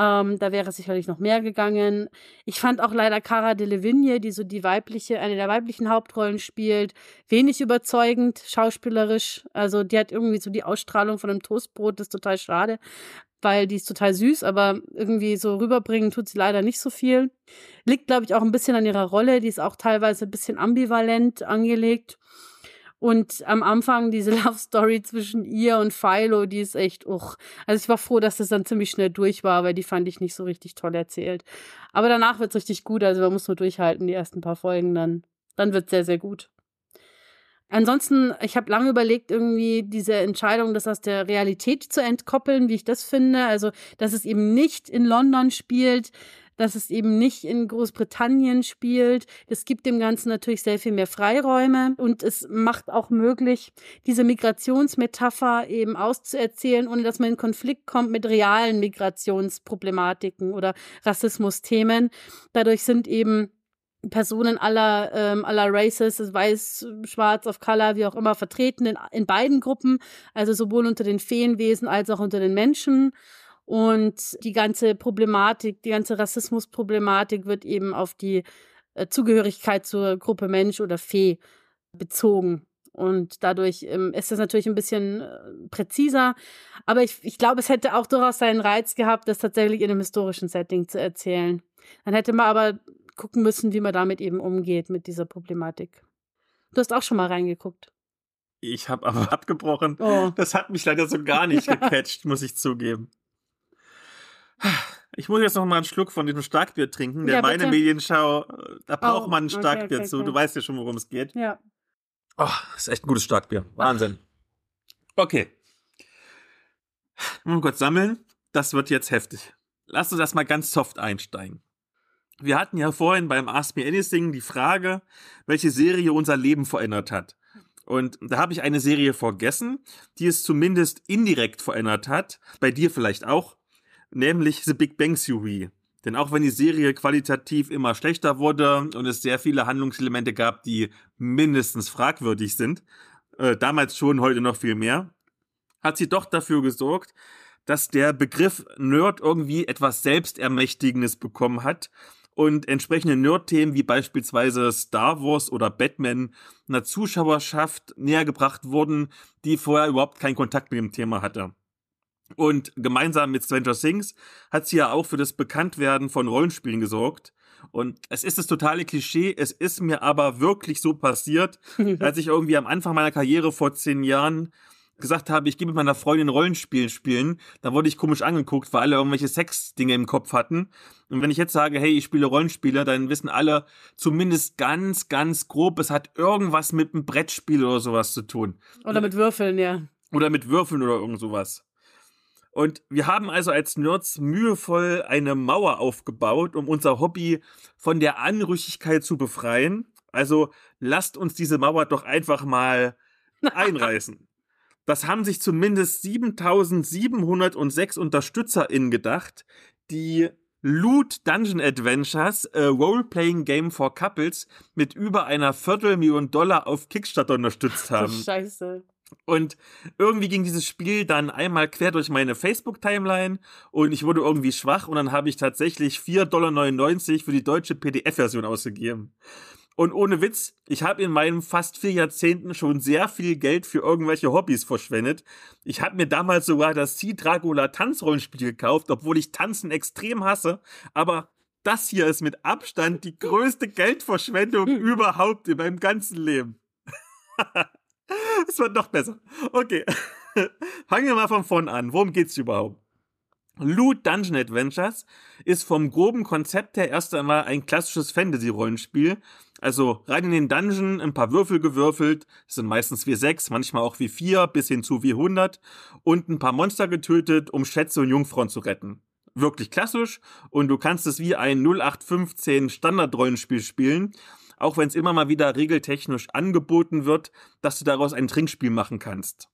Ähm, da wäre sicherlich noch mehr gegangen. Ich fand auch leider Cara Delevingne, die so die weibliche, eine der weiblichen Hauptrollen spielt, wenig überzeugend, schauspielerisch. Also die hat irgendwie so die Ausstrahlung von einem Toastbrot, das ist total schade, weil die ist total süß, aber irgendwie so rüberbringen tut sie leider nicht so viel. Liegt, glaube ich, auch ein bisschen an ihrer Rolle, die ist auch teilweise ein bisschen ambivalent angelegt. Und am Anfang diese <laughs> Love Story zwischen ihr und Philo, die ist echt, uch. Also ich war froh, dass das dann ziemlich schnell durch war, weil die fand ich nicht so richtig toll erzählt. Aber danach wird's richtig gut, also man muss nur durchhalten, die ersten paar Folgen, dann, dann wird's sehr, sehr gut. Ansonsten, ich habe lange überlegt, irgendwie diese Entscheidung, das aus der Realität zu entkoppeln, wie ich das finde. Also, dass es eben nicht in London spielt, dass es eben nicht in Großbritannien spielt. Das gibt dem Ganzen natürlich sehr viel mehr Freiräume und es macht auch möglich, diese Migrationsmetapher eben auszuerzählen, ohne dass man in Konflikt kommt mit realen Migrationsproblematiken oder Rassismusthemen. Dadurch sind eben Personen aller, ähm, aller Races, weiß, schwarz, of color, wie auch immer, vertreten in, in beiden Gruppen, also sowohl unter den Feenwesen als auch unter den Menschen. Und die ganze Problematik, die ganze Rassismusproblematik wird eben auf die äh, Zugehörigkeit zur Gruppe Mensch oder Fee bezogen. Und dadurch ähm, ist das natürlich ein bisschen äh, präziser. Aber ich, ich glaube, es hätte auch durchaus seinen Reiz gehabt, das tatsächlich in einem historischen Setting zu erzählen. Dann hätte man aber gucken müssen, wie man damit eben umgeht, mit dieser Problematik. Du hast auch schon mal reingeguckt. Ich habe aber <laughs> abgebrochen. Oh. Das hat mich leider so gar nicht <laughs> gecatcht, muss ich zugeben. Ich muss jetzt noch mal einen Schluck von diesem Starkbier trinken. Der ja, meine Medienschau, da braucht oh, man ein Starkbier okay, okay, zu. Okay. Du weißt ja schon, worum es geht. Ja. Oh, ist echt ein gutes Starkbier. Wahnsinn. Okay. Mal kurz sammeln. Das wird jetzt heftig. Lass uns das mal ganz soft einsteigen. Wir hatten ja vorhin beim Ask Me Anything die Frage, welche Serie unser Leben verändert hat. Und da habe ich eine Serie vergessen, die es zumindest indirekt verändert hat. Bei dir vielleicht auch nämlich The Big Bang Theory. Denn auch wenn die Serie qualitativ immer schlechter wurde und es sehr viele Handlungselemente gab, die mindestens fragwürdig sind, äh, damals schon, heute noch viel mehr, hat sie doch dafür gesorgt, dass der Begriff Nerd irgendwie etwas Selbstermächtigendes bekommen hat und entsprechende Nerd-Themen wie beispielsweise Star Wars oder Batman einer Zuschauerschaft näher gebracht wurden, die vorher überhaupt keinen Kontakt mit dem Thema hatte. Und gemeinsam mit Stranger Things hat sie ja auch für das Bekanntwerden von Rollenspielen gesorgt. Und es ist das totale Klischee, es ist mir aber wirklich so passiert, <laughs> als ich irgendwie am Anfang meiner Karriere vor zehn Jahren gesagt habe, ich gehe mit meiner Freundin Rollenspiel spielen, da wurde ich komisch angeguckt, weil alle irgendwelche Sex-Dinge im Kopf hatten. Und wenn ich jetzt sage, hey, ich spiele Rollenspiele, dann wissen alle zumindest ganz, ganz grob, es hat irgendwas mit einem Brettspiel oder sowas zu tun. Oder mit Würfeln, ja. Oder mit Würfeln oder irgend sowas. Und wir haben also als Nerds mühevoll eine Mauer aufgebaut, um unser Hobby von der Anrüchigkeit zu befreien. Also lasst uns diese Mauer doch einfach mal <laughs> einreißen. Das haben sich zumindest 7706 UnterstützerInnen gedacht, die Loot Dungeon Adventures, a Role-Playing Game for Couples, mit über einer Viertelmillion Dollar auf Kickstarter unterstützt <laughs> haben. Scheiße. Und irgendwie ging dieses Spiel dann einmal quer durch meine Facebook-Timeline und ich wurde irgendwie schwach und dann habe ich tatsächlich 4,99 Dollar für die deutsche PDF-Version ausgegeben. Und ohne Witz, ich habe in meinen fast vier Jahrzehnten schon sehr viel Geld für irgendwelche Hobbys verschwendet. Ich habe mir damals sogar das Sea Dracula Tanzrollenspiel gekauft, obwohl ich Tanzen extrem hasse. Aber das hier ist mit Abstand die größte Geldverschwendung <laughs> überhaupt in meinem ganzen Leben. <laughs> <laughs> Es wird noch besser. Okay. <laughs> Fangen wir mal von vorn an. Worum geht's überhaupt? Loot Dungeon Adventures ist vom groben Konzept her erst einmal ein klassisches Fantasy-Rollenspiel. Also rein in den Dungeon, ein paar Würfel gewürfelt, das sind meistens wie sechs, manchmal auch wie vier, bis hin zu wie 100 und ein paar Monster getötet, um Schätze und Jungfrauen zu retten. Wirklich klassisch und du kannst es wie ein 0815 Standard-Rollenspiel spielen auch wenn es immer mal wieder regeltechnisch angeboten wird, dass du daraus ein Trinkspiel machen kannst.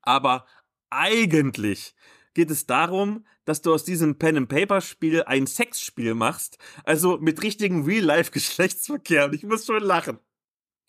Aber eigentlich geht es darum, dass du aus diesem Pen-and-Paper-Spiel ein Sexspiel machst, also mit richtigen Real-Life-Geschlechtsverkehr. Und ich muss schon lachen.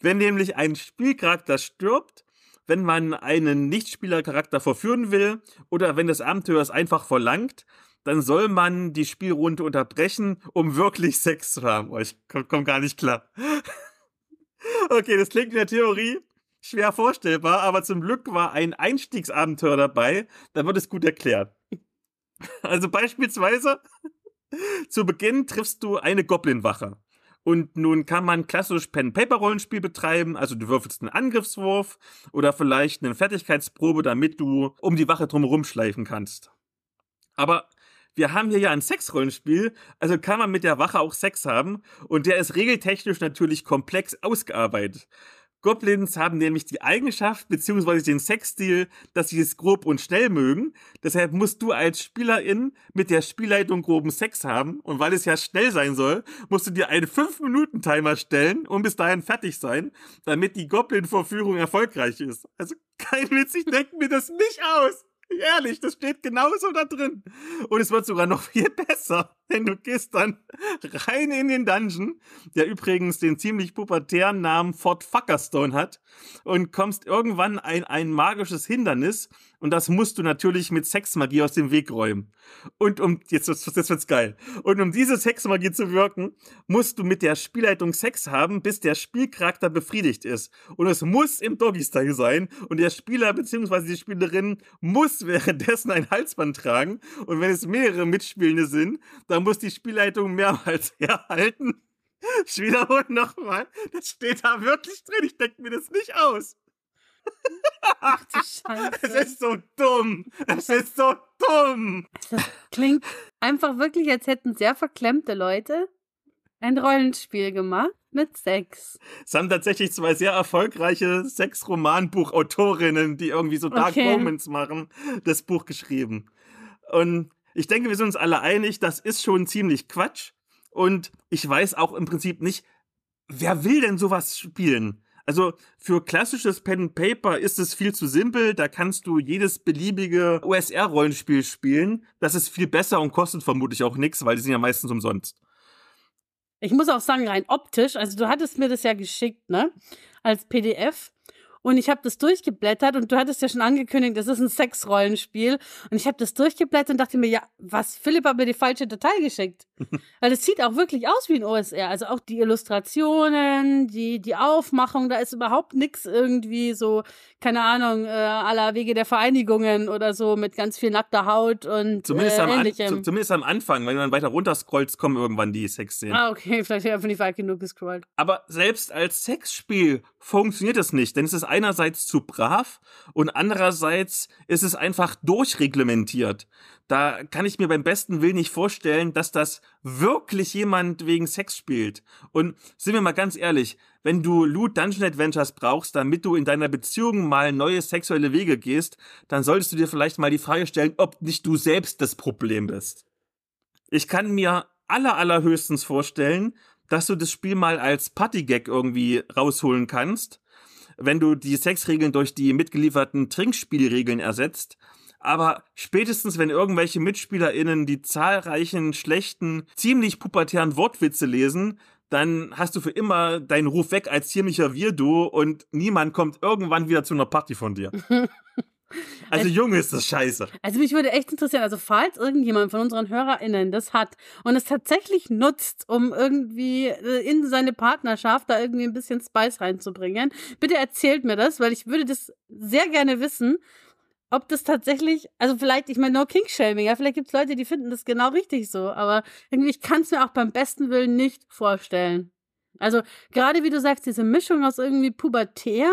Wenn nämlich ein Spielcharakter stirbt, wenn man einen Nichtspielercharakter verführen will oder wenn das Abenteuer es einfach verlangt, dann soll man die Spielrunde unterbrechen, um wirklich Sex zu haben. Oh, ich komm, komm gar nicht klar. <laughs> okay, das klingt in der Theorie schwer vorstellbar, aber zum Glück war ein Einstiegsabenteuer dabei, da wird es gut erklärt. <laughs> Also beispielsweise, zu Beginn triffst du eine Goblinwache. Und nun kann man klassisch Pen-Paper-Rollenspiel betreiben, also du würfelst einen Angriffswurf oder vielleicht eine Fertigkeitsprobe, damit du um die Wache drumherum schleifen kannst. Aber wir haben hier ja ein Sexrollenspiel, also kann man mit der Wache auch Sex haben und der ist regeltechnisch natürlich komplex ausgearbeitet. Goblins haben nämlich die Eigenschaft beziehungsweise den Sexstil, dass sie es grob und schnell mögen. Deshalb musst du als Spielerin mit der Spielleitung groben Sex haben. Und weil es ja schnell sein soll, musst du dir einen 5-Minuten-Timer stellen und bis dahin fertig sein, damit die Goblin-Vorführung erfolgreich ist. Also kein Witz, ich denke mir das nicht aus. Ehrlich, das steht genauso da drin. Und es wird sogar noch <laughs> viel besser, denn du gehst dann rein in den Dungeon, der übrigens den ziemlich pubertären Namen Fort Fuckerstone hat, und kommst irgendwann ein, ein magisches Hindernis, und das musst du natürlich mit Sexmagie aus dem Weg räumen. Und um, jetzt, jetzt wird's geil. Und um diese Sexmagie zu wirken, musst du mit der Spielleitung Sex haben, bis der Spielcharakter befriedigt ist. Und es muss im Doggy-Style sein. Und der Spieler bzw. die Spielerin muss währenddessen ein Halsband tragen. Und wenn es mehrere Mitspielende sind, dann muss die Spielleitung mehrmals <laughs> herhalten. Ich wiederhole nochmal. Das steht da wirklich drin. Ich denke mir das nicht aus. Ach du <laughs> Scheiße. Es ist so dumm. Es ist so dumm. Das klingt einfach wirklich, als hätten sehr verklemmte Leute ein Rollenspiel gemacht mit Sex. Es haben tatsächlich zwei sehr erfolgreiche Sex-Romanbuchautorinnen, die irgendwie so Dark Okay. Romans machen, das Buch geschrieben. Und ich denke, wir sind uns alle einig, das ist schon ziemlich Quatsch. Und ich weiß auch im Prinzip nicht, wer will denn sowas spielen? Also für klassisches Pen and Paper ist es viel zu simpel. Da kannst du jedes beliebige OSR-Rollenspiel spielen. Das ist viel besser und kostet vermutlich auch nichts, weil die sind ja meistens umsonst. Ich muss auch sagen, rein optisch, also du hattest mir das ja geschickt, ne? Als PDF. Und ich habe das durchgeblättert und du hattest ja schon angekündigt, das ist ein Sexrollenspiel. Und ich habe das durchgeblättert und dachte mir, ja, was? Philipp hat mir die falsche Datei geschickt. <laughs> Weil es sieht auch wirklich aus wie ein OSR. Also auch die Illustrationen, die, die Aufmachung, da ist überhaupt nichts irgendwie so, keine Ahnung, äh, aller Wege der Vereinigungen oder so mit ganz viel nackter Haut und Zumindest, äh, am, ähnlichem. zu- zumindest am Anfang, wenn du dann weiter runterscrollst, kommen irgendwann die Sexszenen. Ah, okay, <laughs> vielleicht habe ich einfach nicht weit genug gescrollt. Aber selbst als Sexspiel funktioniert es nicht, denn es ist einerseits zu brav und andererseits ist es einfach durchreglementiert. Da kann ich mir beim besten Willen nicht vorstellen, dass das wirklich jemand wegen Sex spielt. Und sind wir mal ganz ehrlich, wenn du Loot Dungeon Adventures brauchst, damit du in deiner Beziehung mal neue sexuelle Wege gehst, dann solltest du dir vielleicht mal die Frage stellen, ob nicht du selbst das Problem bist. Ich kann mir aller, allerhöchstens vorstellen, dass du das Spiel mal als Partygag irgendwie rausholen kannst, wenn du die Sexregeln durch die mitgelieferten Trinkspielregeln ersetzt. Aber spätestens, wenn irgendwelche MitspielerInnen die zahlreichen schlechten, ziemlich pubertären Wortwitze lesen, dann hast du für immer deinen Ruf weg als ziemlicher Wirdu und niemand kommt irgendwann wieder zu einer Party von dir. <laughs> Also Junge ist das scheiße. Also mich würde echt interessieren, also falls irgendjemand von unseren HörerInnen das hat und es tatsächlich nutzt, um irgendwie äh, in seine Partnerschaft da irgendwie ein bisschen Spice reinzubringen, bitte erzählt mir das, weil ich würde das sehr gerne wissen, ob das tatsächlich, also vielleicht, ich meine, no King-Shaming, ja, vielleicht gibt es Leute, die finden das genau richtig so, aber irgendwie, ich kann es mir auch beim besten Willen nicht vorstellen. Also gerade wie du sagst, diese Mischung aus irgendwie pubertär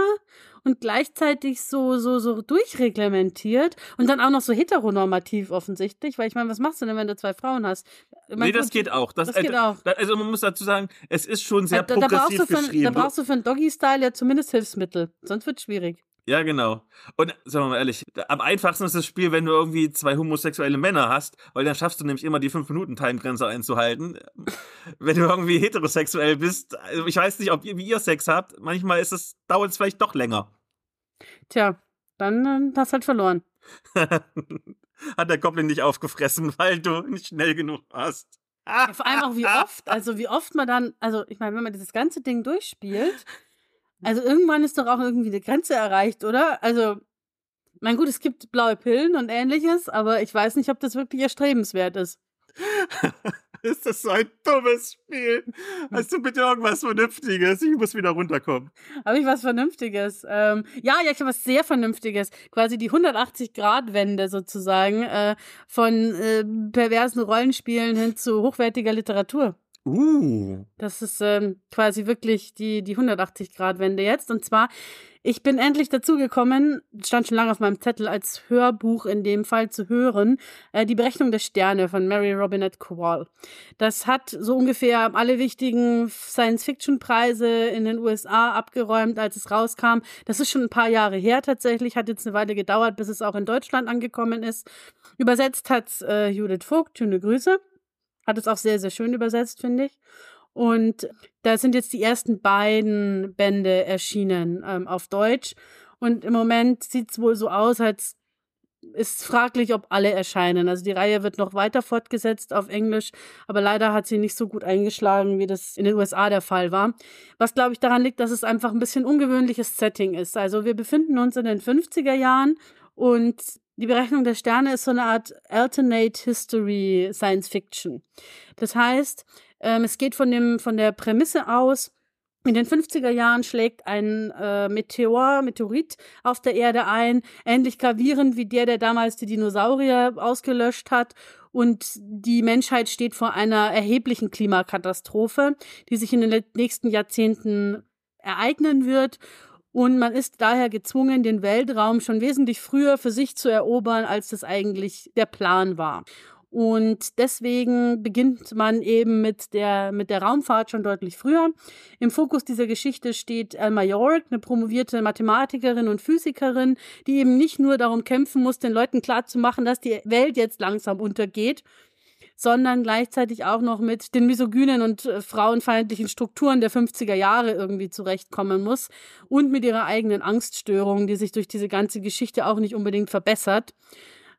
und gleichzeitig so, so, so durchreglementiert und dann auch noch so heteronormativ offensichtlich, weil ich meine, was machst du denn, wenn du zwei Frauen hast? Mein, nee, das geht auch. Das, das geht äh, auch. Also man muss dazu sagen, es ist schon sehr da, da, brauchst progressiv du für, geschrieben. da brauchst du für einen Doggy-Style ja zumindest Hilfsmittel, sonst wird schwierig. Ja, genau. Und sagen wir mal ehrlich, am einfachsten ist das Spiel, wenn du irgendwie zwei homosexuelle Männer hast, weil dann schaffst du nämlich immer die 5-Minuten-Time-Grenze einzuhalten. <laughs> wenn du irgendwie heterosexuell bist, also ich weiß nicht, ob ihr, wie ihr Sex habt, manchmal ist es, dauert es vielleicht doch länger. Tja, dann äh, hast halt verloren. <laughs> Hat der Goblin nicht aufgefressen, <laughs> weil du nicht schnell genug warst. Ja, vor allem auch wie oft, also wie oft man dann, also ich meine, wenn man dieses ganze Ding durchspielt, also irgendwann ist doch auch irgendwie eine Grenze erreicht, oder? Also, mein gut, es gibt blaue Pillen und ähnliches, aber ich weiß nicht, ob das wirklich erstrebenswert ist. <laughs> Ist das so ein dummes Spiel? Hast du bitte irgendwas Vernünftiges? Ich muss wieder runterkommen. Habe ich was Vernünftiges? Ähm, ja, ja, ich habe was sehr Vernünftiges. Quasi die 180-Grad-Wende sozusagen äh, von äh, perversen Rollenspielen hin zu hochwertiger Literatur. Uh. Das ist ähm, quasi wirklich die, die 180-Grad-Wende jetzt. Und zwar, ich bin endlich dazu gekommen, stand schon lange auf meinem Zettel als Hörbuch in dem Fall zu hören, äh, die Berechnung der Sterne von Mary Robinette Kowal. Das hat so ungefähr alle wichtigen Science-Fiction-Preise in den USA abgeräumt, als es rauskam. Das ist schon ein paar Jahre her tatsächlich, hat jetzt eine Weile gedauert, bis es auch in Deutschland angekommen ist. Übersetzt hat äh, Judith Vogt, schöne Grüße. Hat es auch sehr, sehr schön übersetzt, finde ich. Und da sind jetzt die ersten beiden Bände erschienen ähm, auf Deutsch. Und im Moment sieht es wohl so aus, als ist fraglich, ob alle erscheinen. Also die Reihe wird noch weiter fortgesetzt auf Englisch, aber leider hat sie nicht so gut eingeschlagen, wie das in den USA der Fall war. Was, glaube ich, daran liegt, dass es einfach ein bisschen ungewöhnliches Setting ist. Also wir befinden uns in den 50er Jahren und die Berechnung der Sterne ist so eine Art Alternate History Science Fiction. Das heißt, ähm, es geht von, dem, von der Prämisse aus, in den 50er Jahren schlägt ein äh, Meteor, Meteorit auf der Erde ein, ähnlich gravierend wie der, der damals die Dinosaurier ausgelöscht hat. Und die Menschheit steht vor einer erheblichen Klimakatastrophe, die sich in den nächsten Jahrzehnten ereignen wird. Und man ist daher gezwungen, den Weltraum schon wesentlich früher für sich zu erobern, als das eigentlich der Plan war. Und deswegen beginnt man eben mit der, mit der Raumfahrt schon deutlich früher. Im Fokus dieser Geschichte steht Alma York, eine promovierte Mathematikerin und Physikerin, die eben nicht nur darum kämpfen muss, den Leuten klarzumachen, dass die Welt jetzt langsam untergeht, sondern gleichzeitig auch noch mit den misogynen und äh, frauenfeindlichen Strukturen der 50er Jahre irgendwie zurechtkommen muss und mit ihrer eigenen Angststörung, die sich durch diese ganze Geschichte auch nicht unbedingt verbessert.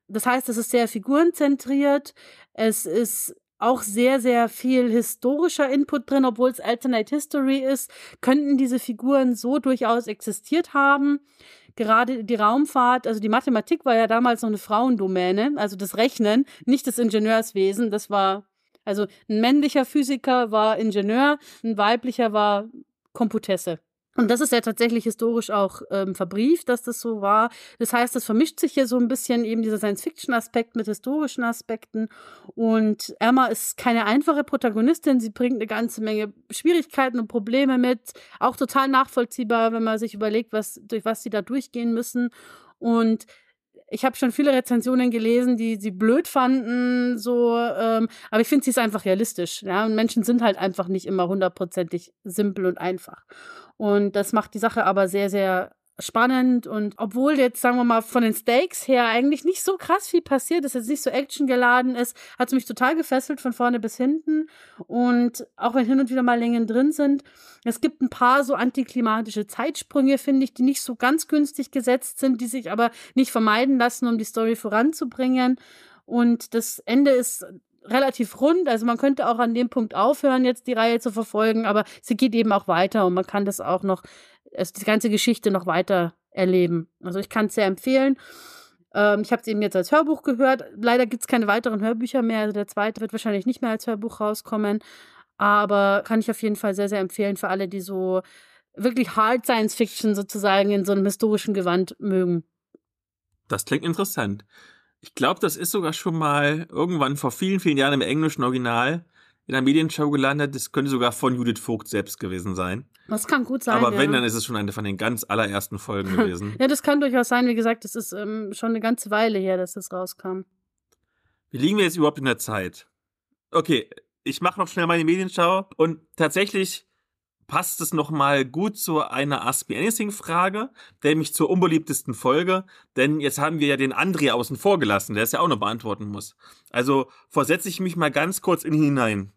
Das heißt, es ist sehr figurenzentriert, es ist auch sehr, sehr viel historischer Input drin, obwohl es Alternate History ist, könnten diese Figuren so durchaus existiert haben gerade die Raumfahrt, also die Mathematik war ja damals noch eine Frauendomäne, also das Rechnen, nicht das Ingenieurswesen. Das war, also ein männlicher Physiker war Ingenieur, ein weiblicher war Komputesse. Und das ist ja tatsächlich historisch auch ähm, verbrieft, dass das so war. Das heißt, es vermischt sich hier so ein bisschen eben dieser Science-Fiction-Aspekt mit historischen Aspekten. Und Emma ist keine einfache Protagonistin. Sie bringt eine ganze Menge Schwierigkeiten und Probleme mit. Auch total nachvollziehbar, wenn man sich überlegt, was, durch was sie da durchgehen müssen. Und ich habe schon viele Rezensionen gelesen, die sie blöd fanden, so, ähm, aber ich finde, sie ist einfach realistisch. Ja, und Menschen sind halt einfach nicht immer hundertprozentig simpel und einfach. Und das macht die Sache aber sehr, sehr spannend. Und obwohl jetzt, sagen wir mal, von den Stakes her eigentlich nicht so krass viel passiert ist, jetzt nicht so actiongeladen ist, hat es mich total gefesselt von vorne bis hinten. Und auch wenn hin und wieder mal Längen drin sind, es gibt ein paar so antiklimatische Zeitsprünge, finde ich, die nicht so ganz günstig gesetzt sind, die sich aber nicht vermeiden lassen, um die Story voranzubringen. Und das Ende ist relativ rund. Also man könnte auch an dem Punkt aufhören, jetzt die Reihe zu verfolgen, aber sie geht eben auch weiter und man kann das auch noch, also die ganze Geschichte noch weiter erleben. Also ich kann es sehr empfehlen. Ähm, ich habe es eben jetzt als Hörbuch gehört. Leider gibt es keine weiteren Hörbücher mehr. Also der zweite wird wahrscheinlich nicht mehr als Hörbuch rauskommen. Aber kann ich auf jeden Fall sehr, sehr empfehlen für alle, die so wirklich Hard Science Fiction sozusagen in so einem historischen Gewand mögen. Das klingt interessant. Ich glaube, das ist sogar schon mal irgendwann vor vielen, vielen Jahren im englischen Original in einer Medienshow gelandet. Das könnte sogar von Judith Vogt selbst gewesen sein. Das kann gut sein. Aber wenn, ja. dann ist es schon eine von den ganz allerersten Folgen <laughs> gewesen. ja, das kann durchaus sein. Wie gesagt, das ist ähm, schon eine ganze Weile her, dass das rauskam. Wie liegen wir jetzt überhaupt in der Zeit? Okay, ich mache noch schnell meine Medienschau und tatsächlich passt es nochmal gut zu einer Ask Me Anything Frage, nämlich zur unbeliebtesten Folge, denn jetzt haben wir ja den André außen vor gelassen, der es ja auch noch beantworten muss. Also versetze ich mich mal ganz kurz in ihn hinein.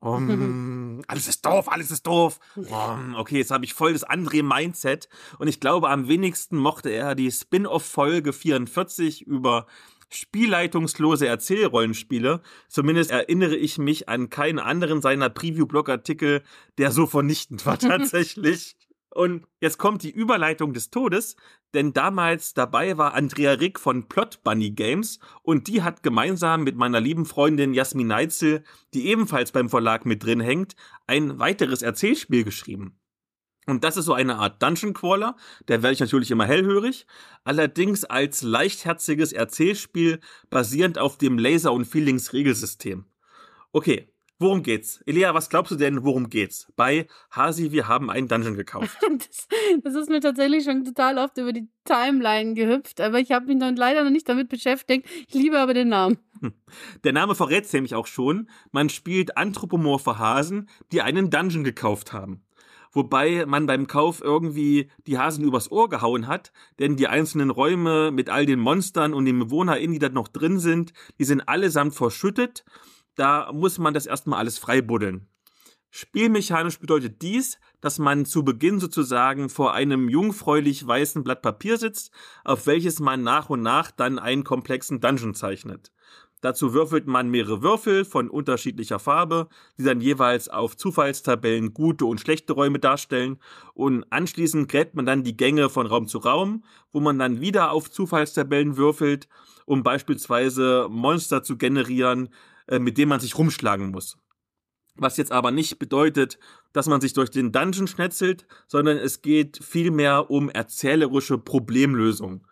Um, <laughs> alles ist doof, alles ist doof. Um, okay, jetzt habe ich voll das André-Mindset und ich glaube, am wenigsten mochte er die Spin-off-Folge 44 über spielleitungslose Erzählrollenspiele. Zumindest erinnere ich mich an keinen anderen seiner Preview-Blog-Artikel, der so vernichtend war <laughs> tatsächlich. Und jetzt kommt die Überleitung des Todes, denn damals dabei war Andrea Rick von Plot Bunny Games und die hat gemeinsam mit meiner lieben Freundin Jasmin Neitzel, die ebenfalls beim Verlag mit drin hängt, ein weiteres Erzählspiel geschrieben. Und das ist so eine Art Dungeon Crawler, der werde ich natürlich immer hellhörig, allerdings als leichtherziges Erzählspiel basierend auf dem Laser und Feelings Regelsystem. Okay, Worum geht's? Elia, was glaubst du denn, worum geht's? Bei Hasi, wir haben einen Dungeon gekauft. <laughs> Das, das ist mir tatsächlich schon total oft über die Timeline gehüpft, aber ich habe mich dann leider noch nicht damit beschäftigt. Ich liebe aber den Namen. Der Name verrät nämlich auch schon. Man spielt anthropomorphe Hasen, die einen Dungeon gekauft haben. Wobei man beim Kauf irgendwie die Hasen übers Ohr gehauen hat, denn die einzelnen Räume mit all den Monstern und den BewohnerInnen, die da noch drin sind, die sind allesamt verschüttet. Da muss man das erstmal alles freibuddeln. Spielmechanisch bedeutet dies, dass man zu Beginn sozusagen vor einem jungfräulich weißen Blatt Papier sitzt, auf welches man nach und nach dann einen komplexen Dungeon zeichnet. Dazu würfelt man mehrere Würfel von unterschiedlicher Farbe, die dann jeweils auf Zufallstabellen gute und schlechte Räume darstellen. Und anschließend gräbt man dann die Gänge von Raum zu Raum, wo man dann wieder auf Zufallstabellen würfelt, um beispielsweise Monster zu generieren, äh, mit denen man sich rumschlagen muss. Was jetzt aber nicht bedeutet, dass man sich durch den Dungeon schnetzelt, sondern es geht vielmehr um erzählerische Problemlösung.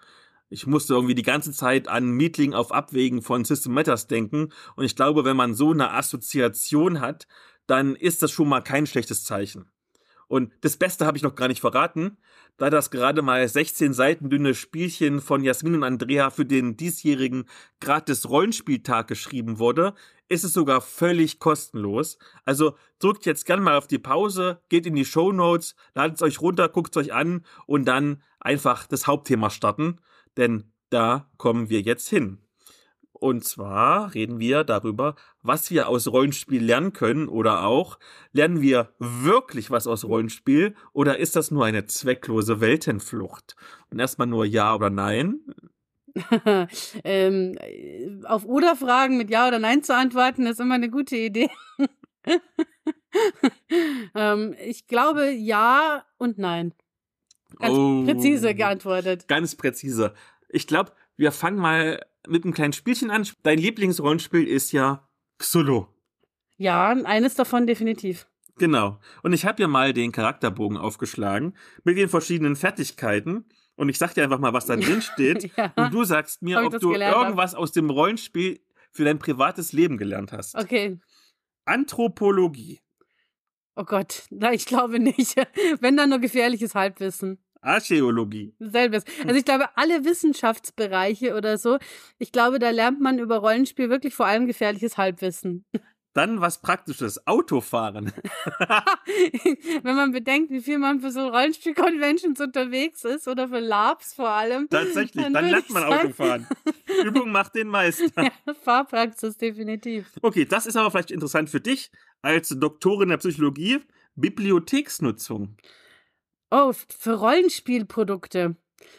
Ich musste irgendwie die ganze Zeit an Meeting auf Abwägen von System Matters denken und ich glaube, wenn man so eine Assoziation hat, dann ist das schon mal kein schlechtes Zeichen. Und das Beste habe ich noch gar nicht verraten, da das gerade mal 16 Seiten dünne Spielchen von Jasmin und Andrea für den diesjährigen gratis Rollenspieltag geschrieben wurde, ist es sogar völlig kostenlos. Also drückt jetzt gern mal auf die Pause, geht in die Show Notes, ladet es euch runter, guckt es euch an und dann einfach das Hauptthema starten denn da kommen wir jetzt hin. Und zwar reden wir darüber, was wir aus Rollenspiel lernen können oder auch, lernen wir wirklich was aus Rollenspiel oder ist das nur eine zwecklose Weltenflucht? Und erstmal nur Ja oder Nein. <laughs> ähm, auf Oder-Fragen mit Ja oder Nein zu antworten, ist immer eine gute Idee. <laughs> ähm, ich glaube Ja und Nein. Ganz oh, präzise geantwortet. Ganz präzise. Ich glaube, wir fangen mal mit einem kleinen Spielchen an. Dein Lieblingsrollenspiel ist ja Xulu. Ja, eines davon definitiv. Genau. Und ich habe ja mal den Charakterbogen aufgeschlagen mit den verschiedenen Fertigkeiten. Und ich sag dir einfach mal, was da <laughs> drin steht. ja. Und du sagst mir, ob du irgendwas hab. aus dem Rollenspiel für dein privates Leben gelernt hast. Okay. Anthropologie. Oh Gott, na, ich glaube nicht. <laughs> Wenn dann nur gefährliches Halbwissen. Archäologie. Selbes. Also ich glaube, alle Wissenschaftsbereiche oder so, ich glaube, da lernt man über Rollenspiel wirklich vor allem gefährliches Halbwissen. Dann was Praktisches, Autofahren. <laughs> <laughs> Wenn man bedenkt, wie viel man für so Rollenspiel-Conventions unterwegs ist oder für Labs vor allem. Tatsächlich, dann, dann lernt man Autofahren. <laughs> Übung macht den Meister. Ja, Fahrpraxis, definitiv. Okay, das ist aber vielleicht interessant für dich als Doktorin der Psychologie. Bibliotheksnutzung. Oh, für Rollenspielprodukte.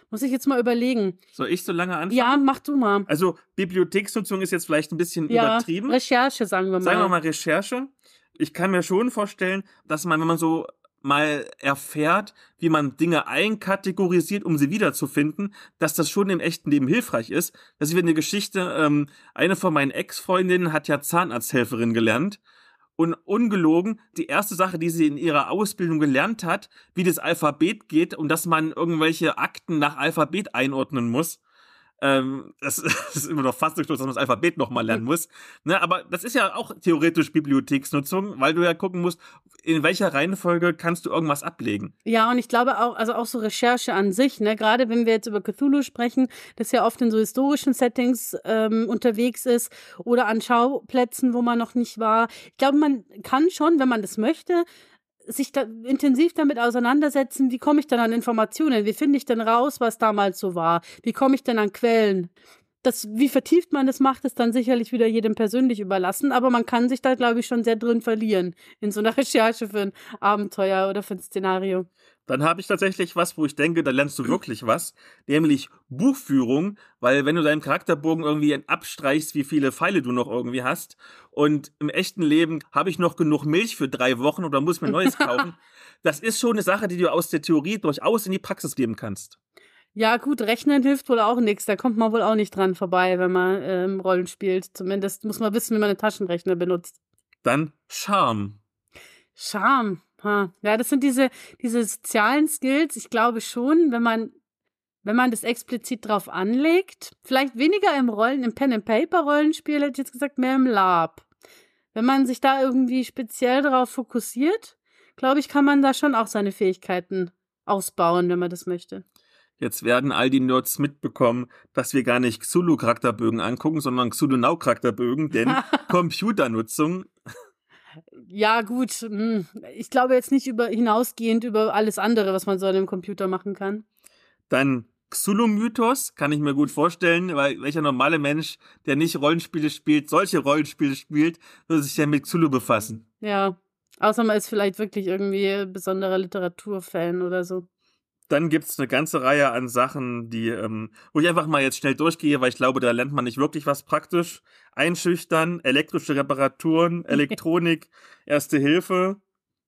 Muss ich jetzt mal überlegen. Soll ich so lange anfangen? Ja, mach du mal. Also Bibliotheksnutzung ist jetzt vielleicht ein bisschen ja, übertrieben. Recherche, sagen wir mal. Sagen wir mal Recherche. Ich kann mir schon vorstellen, dass man, wenn man so mal erfährt, wie man Dinge einkategorisiert, um sie wiederzufinden, dass das schon im echten Leben hilfreich ist. Das ist wie eine Geschichte, ähm, eine von meinen Ex-Freundinnen hat ja Zahnarzthelferin gelernt und ungelogen, die erste Sache, die sie in ihrer Ausbildung gelernt hat, wie das Alphabet geht und dass man irgendwelche Akten nach Alphabet einordnen muss. Ähm, das, das, <laughs> ist immer noch fast durch, dass man das Alphabet nochmal lernen muss. Ne, aber das ist ja auch theoretisch Bibliotheksnutzung, weil du ja gucken musst, in welcher Reihenfolge kannst du irgendwas ablegen. Ja, und ich glaube auch, also auch so Recherche an sich, ne, gerade wenn wir jetzt über Cthulhu sprechen, das ja oft in so historischen Settings ähm, unterwegs ist oder an Schauplätzen, wo man noch nicht war. Ich glaube, man kann schon, wenn man das möchte, sich da intensiv damit auseinandersetzen, wie komme ich denn an Informationen, wie finde ich denn raus, was damals so war, wie komme ich denn an Quellen. Das, wie vertieft man das macht, ist dann sicherlich wieder jedem persönlich überlassen, aber man kann sich da, glaube ich, schon sehr drin verlieren in so einer <laughs> Recherche für ein Abenteuer oder für ein Szenario. Dann habe ich tatsächlich was, wo ich denke, da lernst du wirklich was, nämlich Buchführung, weil wenn du deinen Charakterbogen irgendwie abstreichst, wie viele Pfeile du noch irgendwie hast und im echten Leben habe ich noch genug Milch für drei Wochen oder muss mir Neues <laughs> kaufen, das ist schon eine Sache, die du aus der Theorie durchaus in die Praxis geben kannst. Ja, gut, Rechnen hilft wohl auch nichts. Da kommt man wohl auch nicht dran vorbei, wenn man ähm, Rollen spielt. Zumindest muss man wissen, wie man einen Taschenrechner benutzt. Dann Charme. Charme. Ha. Ja, das sind diese, diese sozialen Skills. Ich glaube schon, wenn man, wenn man das explizit drauf anlegt, vielleicht weniger im Rollen, im Pen-and-Paper-Rollenspiel, hätte ich jetzt gesagt, mehr im Lab. wenn man sich da irgendwie speziell darauf fokussiert, glaube ich, kann man da schon auch seine Fähigkeiten ausbauen, wenn man das möchte. Jetzt werden all die Nerds mitbekommen, dass wir gar nicht Xulu-Charakterbögen angucken, sondern Xulu-Now-Charakterbögen, denn <laughs> Computernutzung. Ja, gut. hm, Ich glaube jetzt nicht über hinausgehend über alles andere, was man so an dem Computer machen kann. Dann Xulu-Mythos, kann ich mir gut vorstellen, weil welcher normale Mensch, der nicht Rollenspiele spielt, solche Rollenspiele spielt, würde sich ja mit Xulu befassen. Ja. Außer man ist vielleicht wirklich irgendwie besonderer Literaturfan oder so. Dann gibt's eine ganze Reihe an Sachen, die, ähm, wo ich einfach mal jetzt schnell durchgehe, weil ich glaube, da lernt man nicht wirklich was praktisch. Einschüchtern, elektrische Reparaturen, <laughs> Elektronik, Erste Hilfe,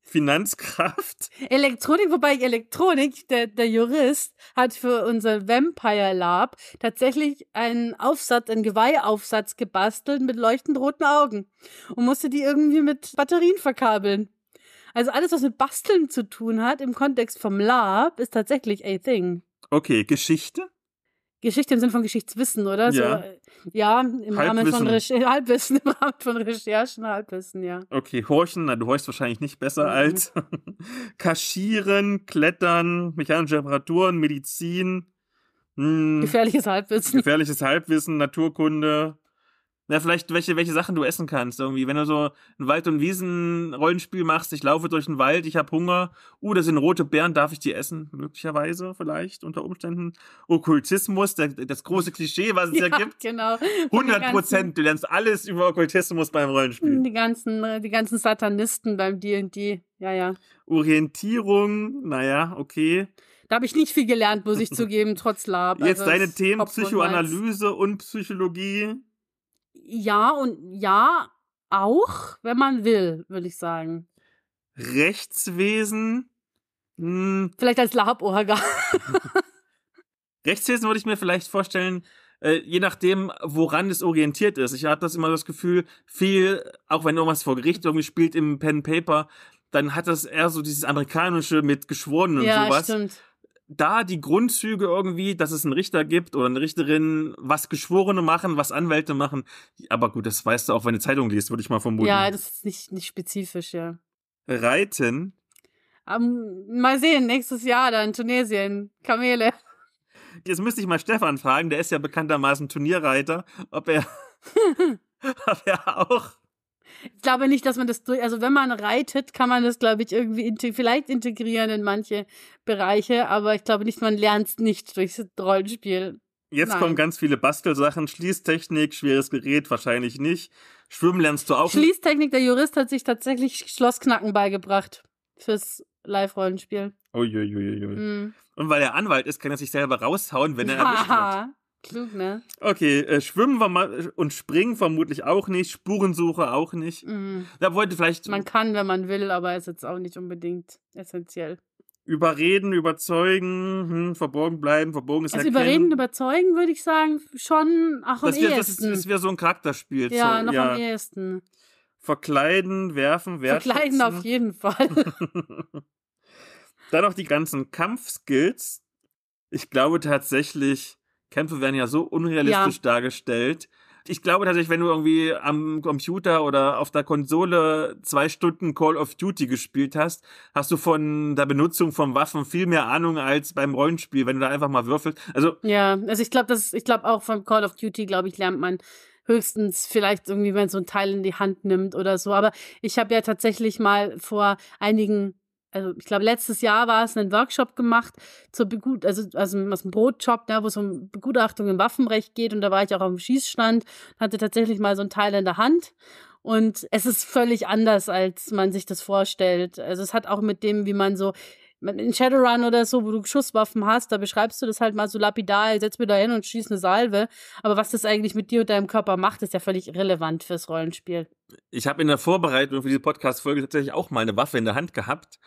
Finanzkraft. Elektronik, wobei Elektronik, der, der Jurist, hat für unser Vampire Lab tatsächlich einen Aufsatz, einen Geweihaufsatz gebastelt mit leuchtend roten Augen und musste die irgendwie mit Batterien verkabeln. Also alles, was mit Basteln zu tun hat im Kontext vom Lab, ist tatsächlich a thing. Okay, Geschichte? Geschichte im Sinne von Geschichtswissen, oder? Ja. So, äh, ja, im Rahmen von. Recher <laughs> Halbwissen, im Rahmen von Recherchen, Halbwissen, ja. Okay, horchen, na, du horchst wahrscheinlich nicht besser Mhm. als <laughs> kaschieren, klettern, mechanische Reparaturen, Medizin, hm, Gefährliches Halbwissen. gefährliches Halbwissen, Naturkunde. Na, vielleicht welche, welche Sachen du essen kannst. Irgendwie, wenn du so ein Wald- und Wiesen-Rollenspiel machst, ich laufe durch den Wald, ich habe Hunger. Uh, das sind rote Beeren, darf ich die essen? Möglicherweise, vielleicht, unter Umständen. Okkultismus, der, das große Klischee, was es ja, gibt. genau. 100 Prozent, du lernst alles über Okkultismus beim Rollenspiel. Die ganzen, die ganzen Satanisten beim D&D. Ja, ja. Orientierung, naja, okay. Da habe ich nicht viel gelernt, muss ich zugeben, trotz Lab. Jetzt Also, deine Themen. Psychoanalyse und Psychologie. Ja und ja auch, wenn man will, würde ich sagen. Rechtswesen. Hm, Vielleicht als Laborgan. <laughs> Rechtswesen würde ich mir vielleicht vorstellen, äh, je nachdem, woran es orientiert ist. Ich habe das immer das Gefühl, viel, auch wenn irgendwas vor Gericht irgendwie spielt im Pen Paper, dann hat das eher so dieses amerikanische mit Geschworenen und ja, sowas. stimmt. Da die Grundzüge irgendwie, dass es einen Richter gibt oder eine Richterin, was Geschworene machen, was Anwälte machen. Aber gut, das weißt du auch, wenn du Zeitung liest, würde ich mal vermuten. Ja, das ist nicht, nicht spezifisch, ja. Reiten. Ähm, mal sehen, nächstes Jahr dann Tunesien, Kamele. Jetzt müsste ich mal Stefan fragen, der ist ja bekanntermaßen Turnierreiter, ob er, <laughs> ob er auch. Ich glaube nicht, dass man das durch, also wenn man reitet, kann man das, glaube ich, irgendwie inte vielleicht integrieren in manche Bereiche, aber ich glaube nicht, man lernt es nicht durchs Rollenspiel. Jetzt Nein. kommen ganz viele Bastelsachen, Schließtechnik, schweres Gerät, wahrscheinlich nicht. Schwimmen lernst du auch. Schließtechnik, der Jurist hat sich tatsächlich Schlossknacken beigebracht fürs Live-Rollenspiel. Uiuiuiui. Hm. Und weil er Anwalt ist, kann er sich selber raushauen, wenn er <laughs> erwischt wird. Klug, ne? Okay, äh, Schwimmen verma- und Springen vermutlich auch nicht, Spurensuche auch nicht. Mhm. Da wollte vielleicht Man kann, wenn man will, aber ist jetzt auch nicht unbedingt essentiell. überreden, überzeugen, hm, verborgen bleiben, verborgen ist Also erkennen. überreden, überzeugen, würde ich sagen, schon auch am das wäre ehesten. das wär so ein Charakterspiel. ja, so, noch ja. am ehesten. Verkleiden, werfen, wertschätzen. Verkleiden auf jeden Fall. <laughs> Dann noch die ganzen Kampfskills. Ich glaube tatsächlich, Kämpfe werden ja so unrealistisch Ja. dargestellt. Ich glaube tatsächlich, wenn du irgendwie am Computer oder auf der Konsole zwei Stunden Call of Duty gespielt hast, hast du von der Benutzung von Waffen viel mehr Ahnung als beim Rollenspiel, wenn du da einfach mal würfelst. Also, Ja, also ich glaube, das, ich glaube auch von Call of Duty, glaube ich, lernt man höchstens vielleicht irgendwie, wenn man so ein Teil in die Hand nimmt oder so. Aber ich habe ja tatsächlich mal vor einigen, also ich glaube letztes Jahr war es einen Workshop gemacht zur Begut, also also aus dem Brotjob, ne, wo es um Begutachtung im Waffenrecht geht und da war ich auch am Schießstand, hatte tatsächlich mal so ein Teil in der Hand. Und es ist völlig anders, als man sich das vorstellt. Also es hat auch mit dem, wie man so in Shadowrun oder so, wo du Schusswaffen hast, da beschreibst du das halt mal so lapidar, setz mir da hin und schieß eine Salve. Aber was das eigentlich mit dir und deinem Körper macht, ist ja völlig irrelevant fürs Rollenspiel. ich habe in der Vorbereitung für diese Podcast-Folge tatsächlich auch mal eine Waffe in der Hand gehabt.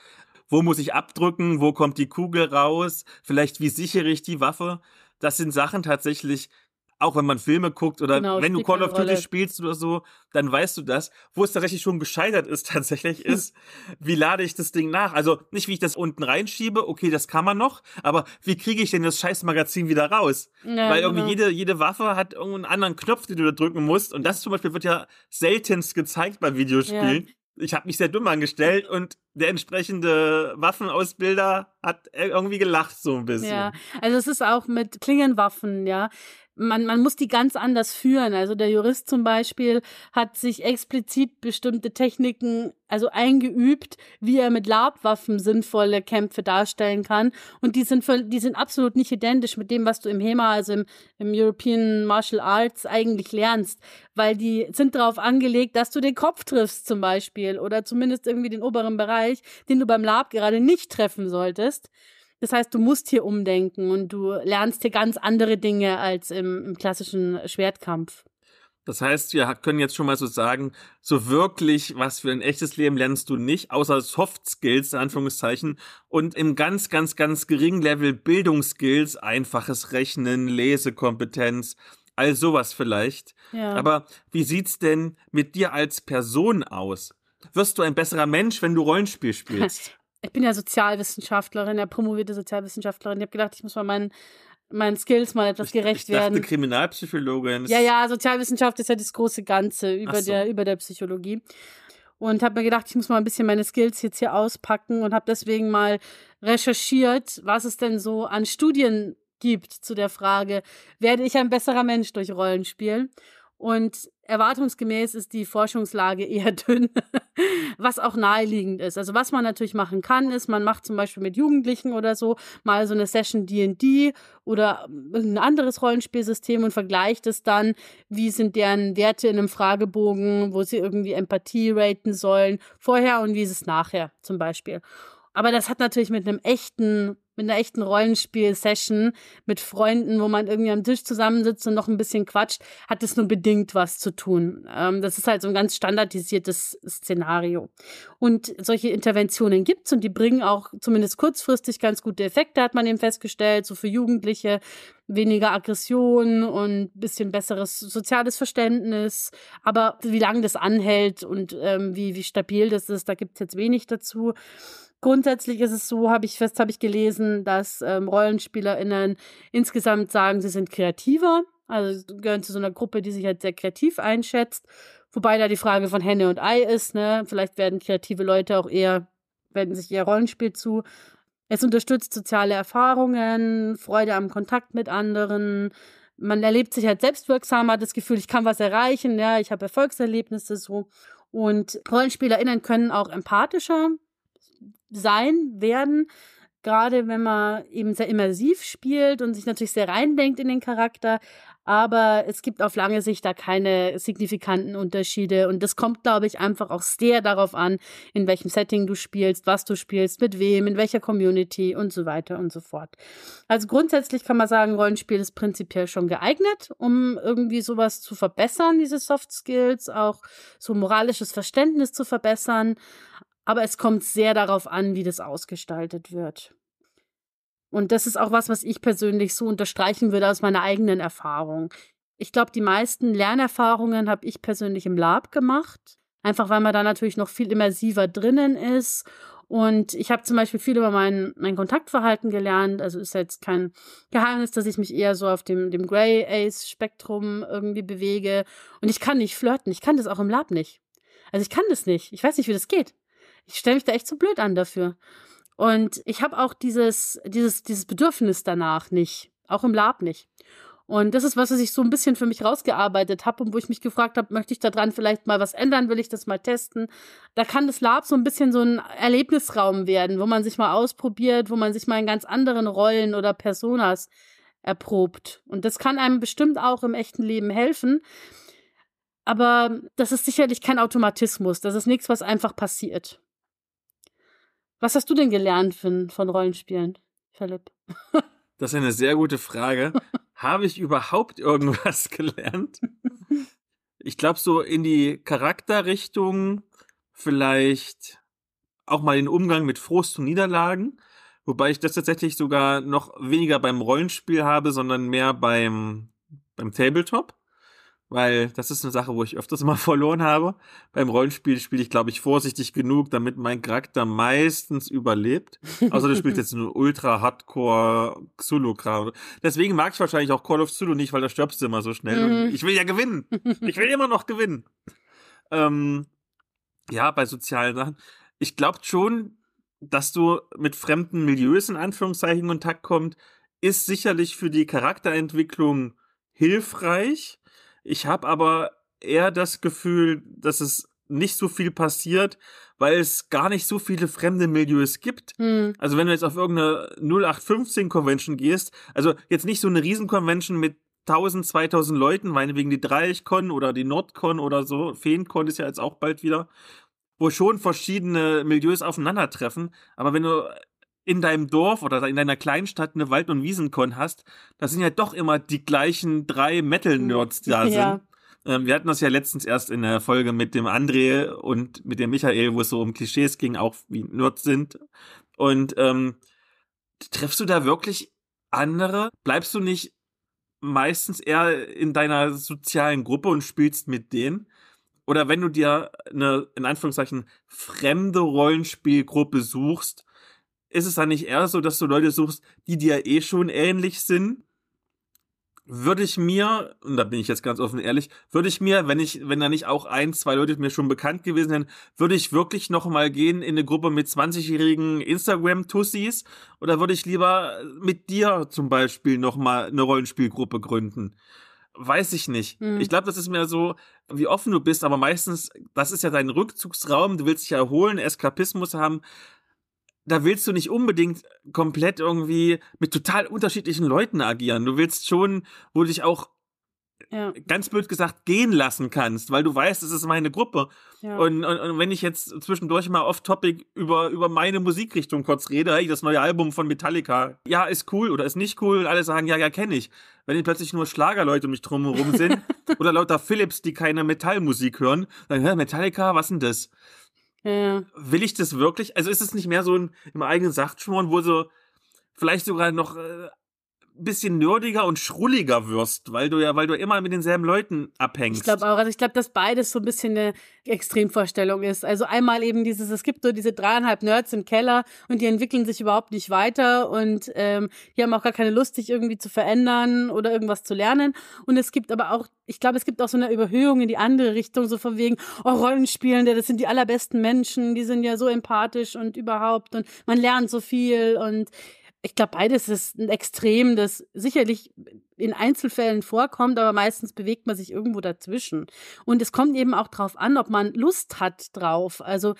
Wo muss ich abdrücken? Wo kommt die Kugel raus? Vielleicht wie sichere ich die Waffe? Das sind Sachen tatsächlich, auch wenn man Filme guckt oder Genau, wenn du Call of Duty spielst oder so, dann weißt du das. Wo es tatsächlich schon gescheitert ist, <laughs> tatsächlich ist, wie lade ich das Ding nach? Also nicht, wie ich das unten reinschiebe, okay, das kann man noch, aber wie kriege ich denn das Scheißmagazin wieder raus? Ja, Weil irgendwie genau. jede, jede Waffe hat irgendeinen anderen Knopf, den du da drücken musst. Und das zum Beispiel wird ja seltenst gezeigt bei Videospielen. Ich habe mich sehr dumm angestellt und der entsprechende Waffenausbilder hat irgendwie gelacht so ein bisschen. Ja, also es ist auch mit Klingenwaffen, ja. Man, man muss die ganz anders führen. Also der Jurist zum Beispiel hat sich explizit bestimmte Techniken, also eingeübt, wie er mit Labwaffen sinnvolle Kämpfe darstellen kann. Und die sind, die sind absolut nicht identisch mit dem, was du im HEMA, also im, im European Martial Arts eigentlich lernst. Weil die sind darauf angelegt, dass du den Kopf triffst zum Beispiel oder zumindest irgendwie den oberen Bereich, den du beim Lab gerade nicht treffen solltest. Das heißt, du musst hier umdenken und du lernst hier ganz andere Dinge als im, im klassischen Schwertkampf. Das heißt, wir können jetzt schon mal so sagen, so wirklich was für ein echtes Leben lernst du nicht, außer Soft Skills, in Anführungszeichen, und im ganz, ganz, ganz geringen Level Bildungsskills, einfaches Rechnen, Lesekompetenz, all sowas vielleicht. Ja. Aber wie sieht's denn mit dir als Person aus? Wirst du ein besserer Mensch, wenn du Rollenspiel spielst? <laughs> ich bin ja Sozialwissenschaftlerin, ja promovierte Sozialwissenschaftlerin. Ich habe gedacht, ich muss mal meinen, meinen Skills mal etwas gerecht ich dachte werden. Kriminalpsychologin. Ja, ja, Sozialwissenschaft ist ja das große Ganze über, so. der, über der Psychologie. Und habe mir gedacht, ich muss mal ein bisschen meine Skills jetzt hier auspacken und habe deswegen mal recherchiert, was es denn so an Studien gibt zu der Frage, werde ich ein besserer Mensch durch Rollenspiel? Und erwartungsgemäß ist die Forschungslage eher <laughs> dünn, was auch naheliegend ist. Also was man natürlich machen kann, ist, man macht zum Beispiel mit Jugendlichen oder so mal so eine Session D&D oder irgendein anderes Rollenspielsystem und vergleicht es dann, wie sind deren Werte in einem Fragebogen, wo sie irgendwie Empathie raten sollen, vorher und wie ist es nachher zum Beispiel. Aber das hat natürlich mit einem echten, mit einer echten Rollenspiel-Session mit Freunden, wo man irgendwie am Tisch zusammensitzt und noch ein bisschen quatscht, hat es nur bedingt was zu tun. Ähm, das ist halt so ein ganz standardisiertes Szenario. Und solche Interventionen gibt's und die bringen auch zumindest kurzfristig ganz gute Effekte, hat man eben festgestellt, so für Jugendliche weniger Aggression und bisschen besseres soziales Verständnis. Aber wie lange das anhält und ähm, wie, wie stabil das ist, da gibt's jetzt wenig dazu. Grundsätzlich ist es so, habe ich fest, habe ich gelesen, dass ähm, RollenspielerInnen insgesamt sagen, sie sind kreativer. Also gehören zu so einer Gruppe, die sich halt sehr kreativ einschätzt. Wobei da die Frage von Henne und Ei ist, ne? Vielleicht werden kreative Leute auch eher, wenden sich eher Rollenspiel zu. Es unterstützt soziale Erfahrungen, Freude am Kontakt mit anderen. Man erlebt sich halt selbstwirksamer, hat das Gefühl, ich kann was erreichen, ja, ich habe Erfolgserlebnisse so. Und RollenspielerInnen können auch empathischer sein werden, gerade wenn man eben sehr immersiv spielt und sich natürlich sehr reindenkt in den Charakter. Aber es gibt auf lange Sicht da keine signifikanten Unterschiede. Und das kommt, glaube ich, einfach auch sehr darauf an, in welchem Setting du spielst, was du spielst, mit wem, in welcher Community und so weiter und so fort. Also grundsätzlich kann man sagen, Rollenspiel ist prinzipiell schon geeignet, um irgendwie sowas zu verbessern, diese Soft Skills, auch so moralisches Verständnis zu verbessern. Aber es kommt sehr darauf an, wie das ausgestaltet wird. Und das ist auch was, was ich persönlich so unterstreichen würde aus meiner eigenen Erfahrung. Ich glaube, die meisten Lernerfahrungen habe ich persönlich im Lab gemacht. Einfach weil man da natürlich noch viel immersiver drinnen ist. Und ich habe zum Beispiel viel über mein, mein Kontaktverhalten gelernt. Also ist jetzt kein Geheimnis, dass ich mich eher so auf dem, dem Grey Ace Spektrum irgendwie bewege. Und ich kann nicht flirten. Ich kann das auch im Lab nicht. Also ich kann das nicht. Ich weiß nicht, wie das geht. Ich stelle mich da echt so blöd an dafür. Und ich habe auch dieses, dieses, dieses Bedürfnis danach nicht. Auch im Lab nicht. Und das ist was, was ich so ein bisschen für mich rausgearbeitet habe und wo ich mich gefragt habe, möchte ich da dran vielleicht mal was ändern, will ich das mal testen. Da kann das Lab so ein bisschen so ein Erlebnisraum werden, wo man sich mal ausprobiert, wo man sich mal in ganz anderen Rollen oder Personas erprobt. Und das kann einem bestimmt auch im echten Leben helfen. Aber das ist sicherlich kein Automatismus. Das ist nichts, was einfach passiert. Was hast du denn gelernt von, von Rollenspielen, Philipp? <laughs> Das ist eine sehr gute Frage. Habe ich überhaupt irgendwas <laughs> gelernt? Ich glaube, so in die Charakterrichtung vielleicht auch mal den Umgang mit Frust und Niederlagen. Wobei ich das tatsächlich sogar noch weniger beim Rollenspiel habe, sondern mehr beim beim Tabletop, weil das ist eine Sache, wo ich öfters mal <laughs> verloren habe. Beim Rollenspiel spiele ich, glaube ich, vorsichtig genug, damit mein Charakter meistens überlebt. Außer du spielst jetzt nur ultra hardcore Xulu-Kram. Deswegen mag ich wahrscheinlich auch Call of Zulu nicht, weil da stirbst du immer so schnell. Mhm. Ich will ja gewinnen. Ich will immer noch gewinnen. Ähm, ja, bei sozialen Sachen. Ich glaube schon, dass du mit fremden Milieus in Anführungszeichen in Kontakt kommst, ist sicherlich für die Charakterentwicklung hilfreich. Ich habe aber eher das Gefühl, dass es nicht so viel passiert, weil es gar nicht so viele fremde Milieus gibt. Hm. Also wenn du jetzt auf irgendeine 0815 Convention gehst, also jetzt nicht so eine Riesenconvention mit 1000, 2000 Leuten, meinetwegen die Dreieichkon oder die Nordcon oder so, Feencon ist ja jetzt auch bald wieder, wo schon verschiedene Milieus aufeinandertreffen, aber wenn du in deinem Dorf oder in deiner Kleinstadt eine Wald- und Wiesenkon hast, da sind ja doch immer die gleichen drei Metal-Nerds, da Ja. sind. Ähm, wir hatten das ja letztens erst in der Folge mit dem André und mit dem Michael, wo es so um Klischees ging, auch wie Nerds sind. Und ähm, triffst du da wirklich andere? Bleibst du nicht meistens eher in deiner sozialen Gruppe und spielst mit denen? Oder wenn du dir eine, in Anführungszeichen, fremde Rollenspielgruppe suchst, ist es dann nicht eher so, dass du Leute suchst, die dir eh schon ähnlich sind? Würde ich mir, und da bin ich jetzt ganz offen ehrlich, würde ich mir, wenn ich, wenn da nicht auch ein, zwei Leute mir schon bekannt gewesen wären, würde ich wirklich noch mal gehen in eine Gruppe mit 20-jährigen Instagram-Tussis oder würde ich lieber mit dir zum Beispiel noch mal eine Rollenspielgruppe gründen? Weiß ich nicht. Hm. Ich glaube, das ist mehr so, wie offen du bist, aber meistens, das ist ja dein Rückzugsraum, du willst dich erholen, Eskapismus haben. Da willst du nicht unbedingt komplett irgendwie mit total unterschiedlichen Leuten agieren. Du willst schon, wo du dich auch Ja, ganz blöd gesagt gehen lassen kannst, weil du weißt, es ist meine Gruppe. ja. Und, und, und wenn ich jetzt zwischendurch mal off-topic über, über meine Musikrichtung kurz rede, hey, das neue Album von Metallica, ja, ist cool oder ist nicht cool und alle sagen, ja, ja, kenne ich. Wenn die plötzlich nur Schlagerleute um mich drumherum sind <laughs> oder lauter Philips, die keine Metallmusik hören, dann, hä, Metallica, was denn das? Ja. Will ich das wirklich? Also ist es nicht mehr so ein im eigenen Sachtschmoren, wo so vielleicht sogar noch äh, bisschen nerdiger und schrulliger wirst, weil du ja, weil du immer mit denselben Leuten abhängst. Ich glaube auch, also ich glaube, dass beides so ein bisschen eine Extremvorstellung ist. Also einmal eben dieses, es gibt so diese dreieinhalb Nerds im Keller und die entwickeln sich überhaupt nicht weiter und ähm, die haben auch gar keine Lust, sich irgendwie zu verändern oder irgendwas zu lernen. Und es gibt aber auch, ich glaube, es gibt auch so eine Überhöhung in die andere Richtung, so von wegen, oh, Rollenspielende, das sind die allerbesten Menschen, die sind ja so empathisch und überhaupt und man lernt so viel und ich glaube, beides ist ein Extrem, das sicherlich in Einzelfällen vorkommt, aber meistens bewegt man sich irgendwo dazwischen. Und es kommt eben auch drauf an, ob man Lust hat drauf. Also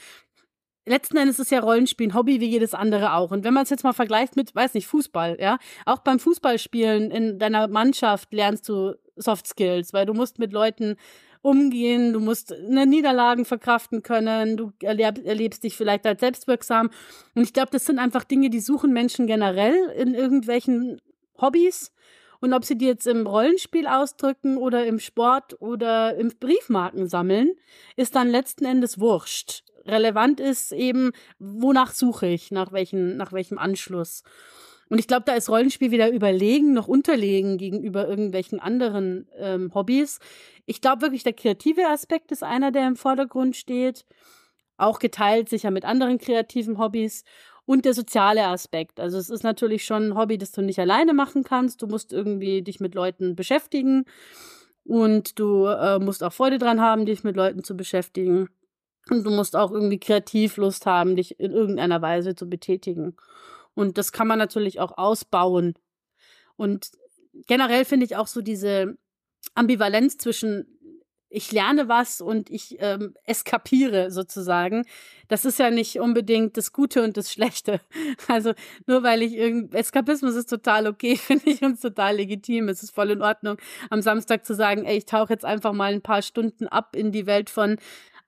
letzten Endes ist ja Rollenspiel ein Hobby wie jedes andere auch. Und wenn man es jetzt mal vergleicht mit, weiß nicht, Fußball, ja, auch beim Fußballspielen in deiner Mannschaft lernst du Soft Skills, weil du musst mit Leuten umgehen, du musst eine Niederlagen verkraften können, du erleb, erlebst dich vielleicht als selbstwirksam. Und ich glaube, das sind einfach Dinge, die suchen Menschen generell in irgendwelchen Hobbys. Und ob sie die jetzt im Rollenspiel ausdrücken oder im Sport oder im Briefmarken sammeln, ist dann letzten Endes wurscht. Relevant ist eben, wonach suche ich, nach welchen, nach welchem Anschluss. Und ich glaube, da ist Rollenspiel weder überlegen noch unterlegen gegenüber irgendwelchen anderen ähm, Hobbys. Ich glaube wirklich, der kreative Aspekt ist einer, der im Vordergrund steht. Auch geteilt sicher mit anderen kreativen Hobbys. Und der soziale Aspekt. Also es ist natürlich schon ein Hobby, das du nicht alleine machen kannst. Du musst irgendwie dich mit Leuten beschäftigen. Und du äh, musst auch Freude dran haben, dich mit Leuten zu beschäftigen. Und du musst auch irgendwie kreativ Lust haben, dich in irgendeiner Weise zu betätigen. Und das kann man natürlich auch ausbauen. Und generell finde ich auch so diese Ambivalenz zwischen ich lerne was und ich ähm, eskapiere sozusagen. Das ist ja nicht unbedingt das Gute und das Schlechte. <laughs> Also nur weil ich irgend Eskapismus ist total okay, <laughs> finde ich uns total legitim. Es ist voll in Ordnung, am Samstag zu sagen, ey, ich tauche jetzt einfach mal ein paar Stunden ab in die Welt von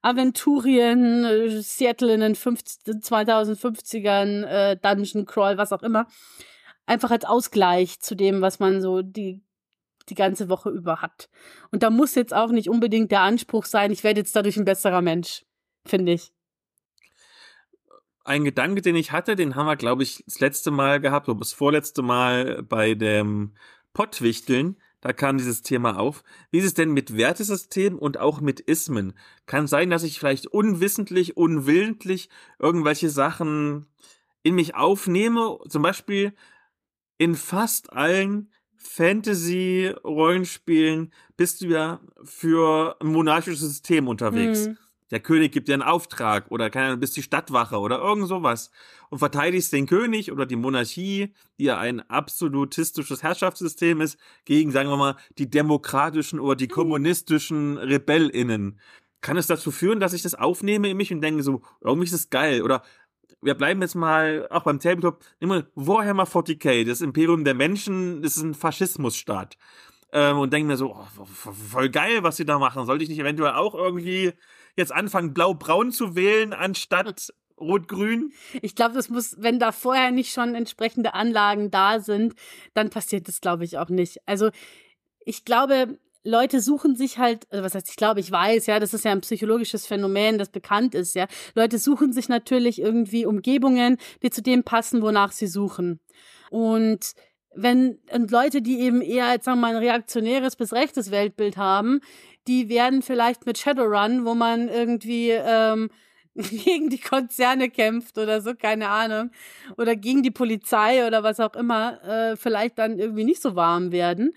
Aventurien, äh, Seattle in den 50, 2050ern, äh, Dungeon Crawl, was auch immer. Einfach als Ausgleich zu dem, was man so die die ganze Woche über hat. Und da muss jetzt auch nicht unbedingt der Anspruch sein, ich werde jetzt dadurch ein besserer Mensch, finde ich. Ein Gedanke, den ich hatte, den haben wir, glaube ich, das letzte Mal gehabt, oder das vorletzte Mal bei dem Pottwichteln. Da kam dieses Thema auf. Wie ist es denn mit Wertesystem und auch mit Ismen? Kann sein, dass ich vielleicht unwissentlich, unwillentlich irgendwelche Sachen in mich aufnehme. Zum Beispiel in fast allen Fantasy-Rollenspielen bist du ja für ein monarchisches System unterwegs. Mhm. Der König gibt dir einen Auftrag oder keine Ahnung, bist die Stadtwache oder irgend sowas und verteidigst den König oder die Monarchie, die ja ein absolutistisches Herrschaftssystem ist, gegen, sagen wir mal, die demokratischen oder die kommunistischen RebellInnen. Kann es dazu führen, dass ich das aufnehme in mich und denke so, irgendwie ist es geil oder wir bleiben jetzt mal auch beim Tabletop, nehmen wir Warhammer 40k, das Imperium der Menschen, das ist ein Faschismusstaat. Ähm, und denken mir so, oh, voll geil, was sie da machen. Sollte ich nicht eventuell auch irgendwie jetzt anfangen, blau-braun zu wählen, anstatt Rot-Grün? Ich glaube, das muss, wenn da vorher nicht schon entsprechende Anlagen da sind, dann passiert das, glaube ich, auch nicht. Also ich glaube, Leute suchen sich halt, also was heißt, ich glaube, ich weiß, ja, das ist ja ein psychologisches Phänomen, das bekannt ist, ja. Leute suchen sich natürlich irgendwie Umgebungen, die zu dem passen, wonach sie suchen. Und wenn und Leute, die eben eher, jetzt sagen wir mal, ein reaktionäres bis rechtes Weltbild haben, die werden vielleicht mit Shadowrun, wo man irgendwie ähm, <laughs> gegen die Konzerne kämpft oder so, keine Ahnung, oder gegen die Polizei oder was auch immer, äh, vielleicht dann irgendwie nicht so warm werden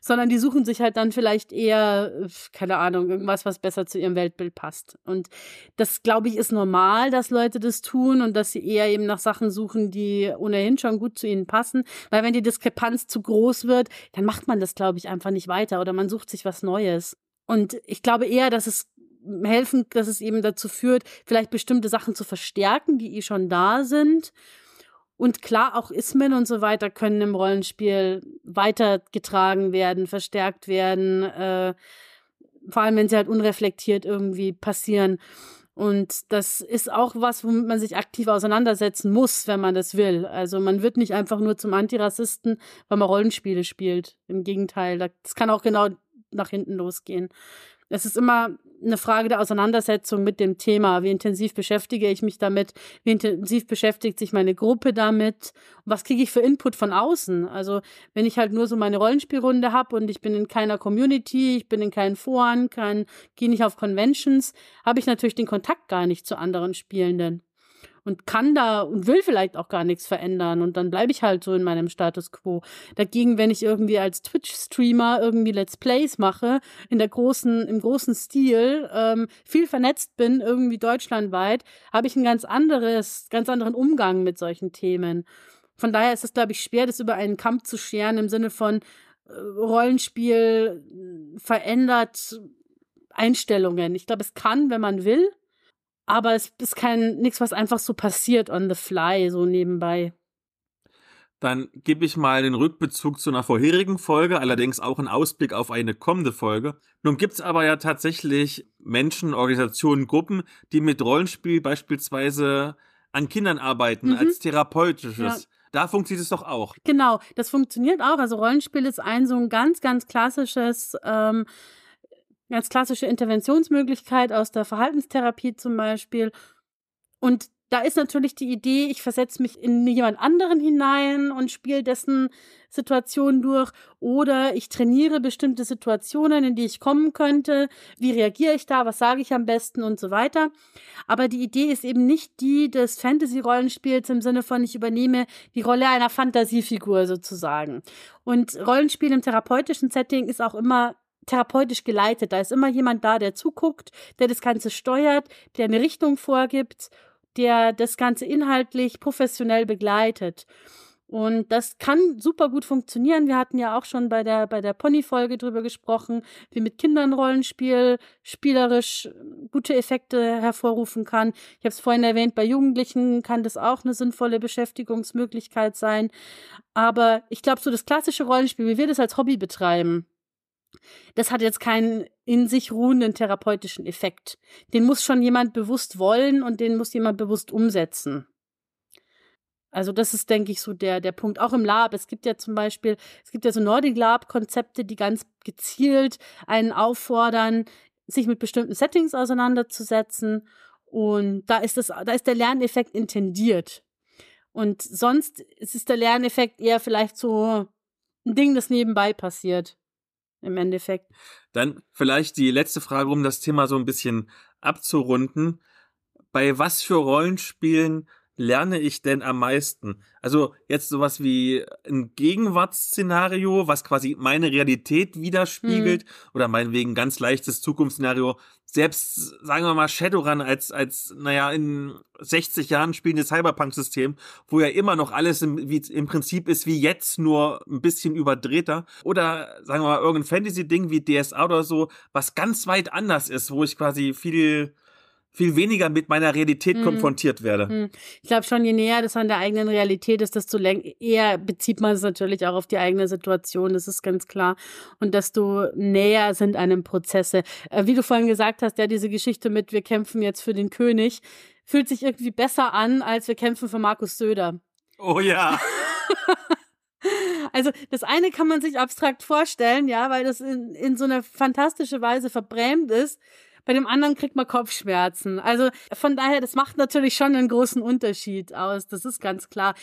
sondern die suchen sich halt dann vielleicht eher, keine Ahnung, irgendwas, was besser zu ihrem Weltbild passt. Und das, glaube ich, ist normal, dass Leute das tun und dass sie eher eben nach Sachen suchen, die ohnehin schon gut zu ihnen passen. Weil wenn die Diskrepanz zu groß wird, dann macht man das, glaube ich, einfach nicht weiter oder man sucht sich was Neues. Und ich glaube eher, dass es helfen, dass es eben dazu führt, vielleicht bestimmte Sachen zu verstärken, die eh schon da sind und klar, auch Ismen und so weiter können im Rollenspiel weitergetragen werden, verstärkt werden, äh, vor allem wenn sie halt unreflektiert irgendwie passieren. Und das ist auch was, womit man sich aktiv auseinandersetzen muss, wenn man das will. Also man wird nicht einfach nur zum Antirassisten, weil man Rollenspiele spielt. Im Gegenteil, das kann auch genau nach hinten losgehen. Es ist immer eine Frage der Auseinandersetzung mit dem Thema. Wie intensiv beschäftige ich mich damit? Wie intensiv beschäftigt sich meine Gruppe damit? Was kriege ich für Input von außen? Also, wenn ich halt nur so meine Rollenspielrunde habe und ich bin in keiner Community, ich bin in keinen Foren, kein, gehe nicht auf Conventions, habe ich natürlich den Kontakt gar nicht zu anderen Spielenden und kann da und will vielleicht auch gar nichts verändern und dann bleibe ich halt so in meinem Status quo. Dagegen, wenn ich irgendwie als Twitch-Streamer irgendwie Let's Plays mache, in der großen, im großen Stil, ähm, viel vernetzt bin, irgendwie deutschlandweit, habe ich ein ganz anderes, ganz anderen Umgang mit solchen Themen. Von daher ist es, glaube ich, schwer, das über einen Kampf zu scheren im Sinne von äh, Rollenspiel verändert Einstellungen. Ich glaube, es kann, wenn man will, aber es ist kein nichts, was einfach so passiert on the fly, so nebenbei. Dann gebe ich mal den Rückbezug zu einer vorherigen Folge, allerdings auch einen Ausblick auf eine kommende Folge. Nun gibt es aber ja tatsächlich Menschen, Organisationen, Gruppen, die mit Rollenspiel beispielsweise an Kindern arbeiten, mhm. als therapeutisches. Ja. Da funktioniert es doch auch. Genau, das funktioniert auch. Also Rollenspiel ist ein so ein ganz, ganz klassisches ähm, Ganz klassische Interventionsmöglichkeit aus der Verhaltenstherapie zum Beispiel. Und da ist natürlich die Idee, ich versetze mich in jemand anderen hinein und spiele dessen Situation durch oder ich trainiere bestimmte Situationen, in die ich kommen könnte. Wie reagiere ich da? Was sage ich am besten und so weiter. Aber die Idee ist eben nicht die des Fantasy-Rollenspiels im Sinne von ich übernehme die Rolle einer Fantasiefigur sozusagen. Und Rollenspiel im therapeutischen Setting ist auch immer therapeutisch geleitet. Da ist immer jemand da, der zuguckt, der das Ganze steuert, der eine Richtung vorgibt, der das Ganze inhaltlich professionell begleitet. Und das kann super gut funktionieren. Wir hatten ja auch schon bei der, bei der Pony-Folge drüber gesprochen, wie mit Kindern Rollenspiel spielerisch gute Effekte hervorrufen kann. Ich habe es vorhin erwähnt, bei Jugendlichen kann das auch eine sinnvolle Beschäftigungsmöglichkeit sein. Aber ich glaube, so das klassische Rollenspiel, wie wir das als Hobby betreiben, das hat jetzt keinen in sich ruhenden therapeutischen Effekt. Den muss schon jemand bewusst wollen und den muss jemand bewusst umsetzen. Also das ist, denke ich, so der, der Punkt. Auch im Lab. Es gibt ja zum Beispiel, es gibt ja so Nordic Lab-Konzepte, die ganz gezielt einen auffordern, sich mit bestimmten Settings auseinanderzusetzen. Und da ist das, da ist der Lerneffekt intendiert. Und sonst ist der Lerneffekt eher vielleicht so ein Ding, das nebenbei passiert. Im Endeffekt. Dann vielleicht die letzte Frage, um das Thema so ein bisschen abzurunden. Bei was für Rollenspielen lerne ich denn am meisten? Also jetzt sowas wie ein Gegenwartsszenario, was quasi meine Realität widerspiegelt, hm. oder meinetwegen ganz leichtes Zukunftsszenario. Selbst, sagen wir mal, Shadowrun als, als, naja, in 60 Jahren spielendes Cyberpunk-System, wo ja immer noch alles im, wie, im Prinzip ist wie jetzt, nur ein bisschen überdrehter. Oder, sagen wir mal, irgendein Fantasy-Ding wie DSA oder so, was ganz weit anders ist, wo ich quasi viel, viel weniger mit meiner Realität hm. konfrontiert werde. Hm. Ich glaube schon, je näher das an der eigenen Realität ist, desto eher bezieht man es natürlich auch auf die eigene Situation, das ist ganz klar. Und desto näher sind einem Prozesse. Äh, wie du vorhin gesagt hast, ja, diese Geschichte mit, wir kämpfen jetzt für den König, fühlt sich irgendwie besser an, als wir kämpfen für Markus Söder. Oh ja. <laughs> Also das eine kann man sich abstrakt vorstellen, ja, weil das in, in so einer fantastische Weise verbrämt ist bei dem anderen kriegt man Kopfschmerzen. Also von daher, das macht natürlich schon einen großen Unterschied aus, das ist ganz klar.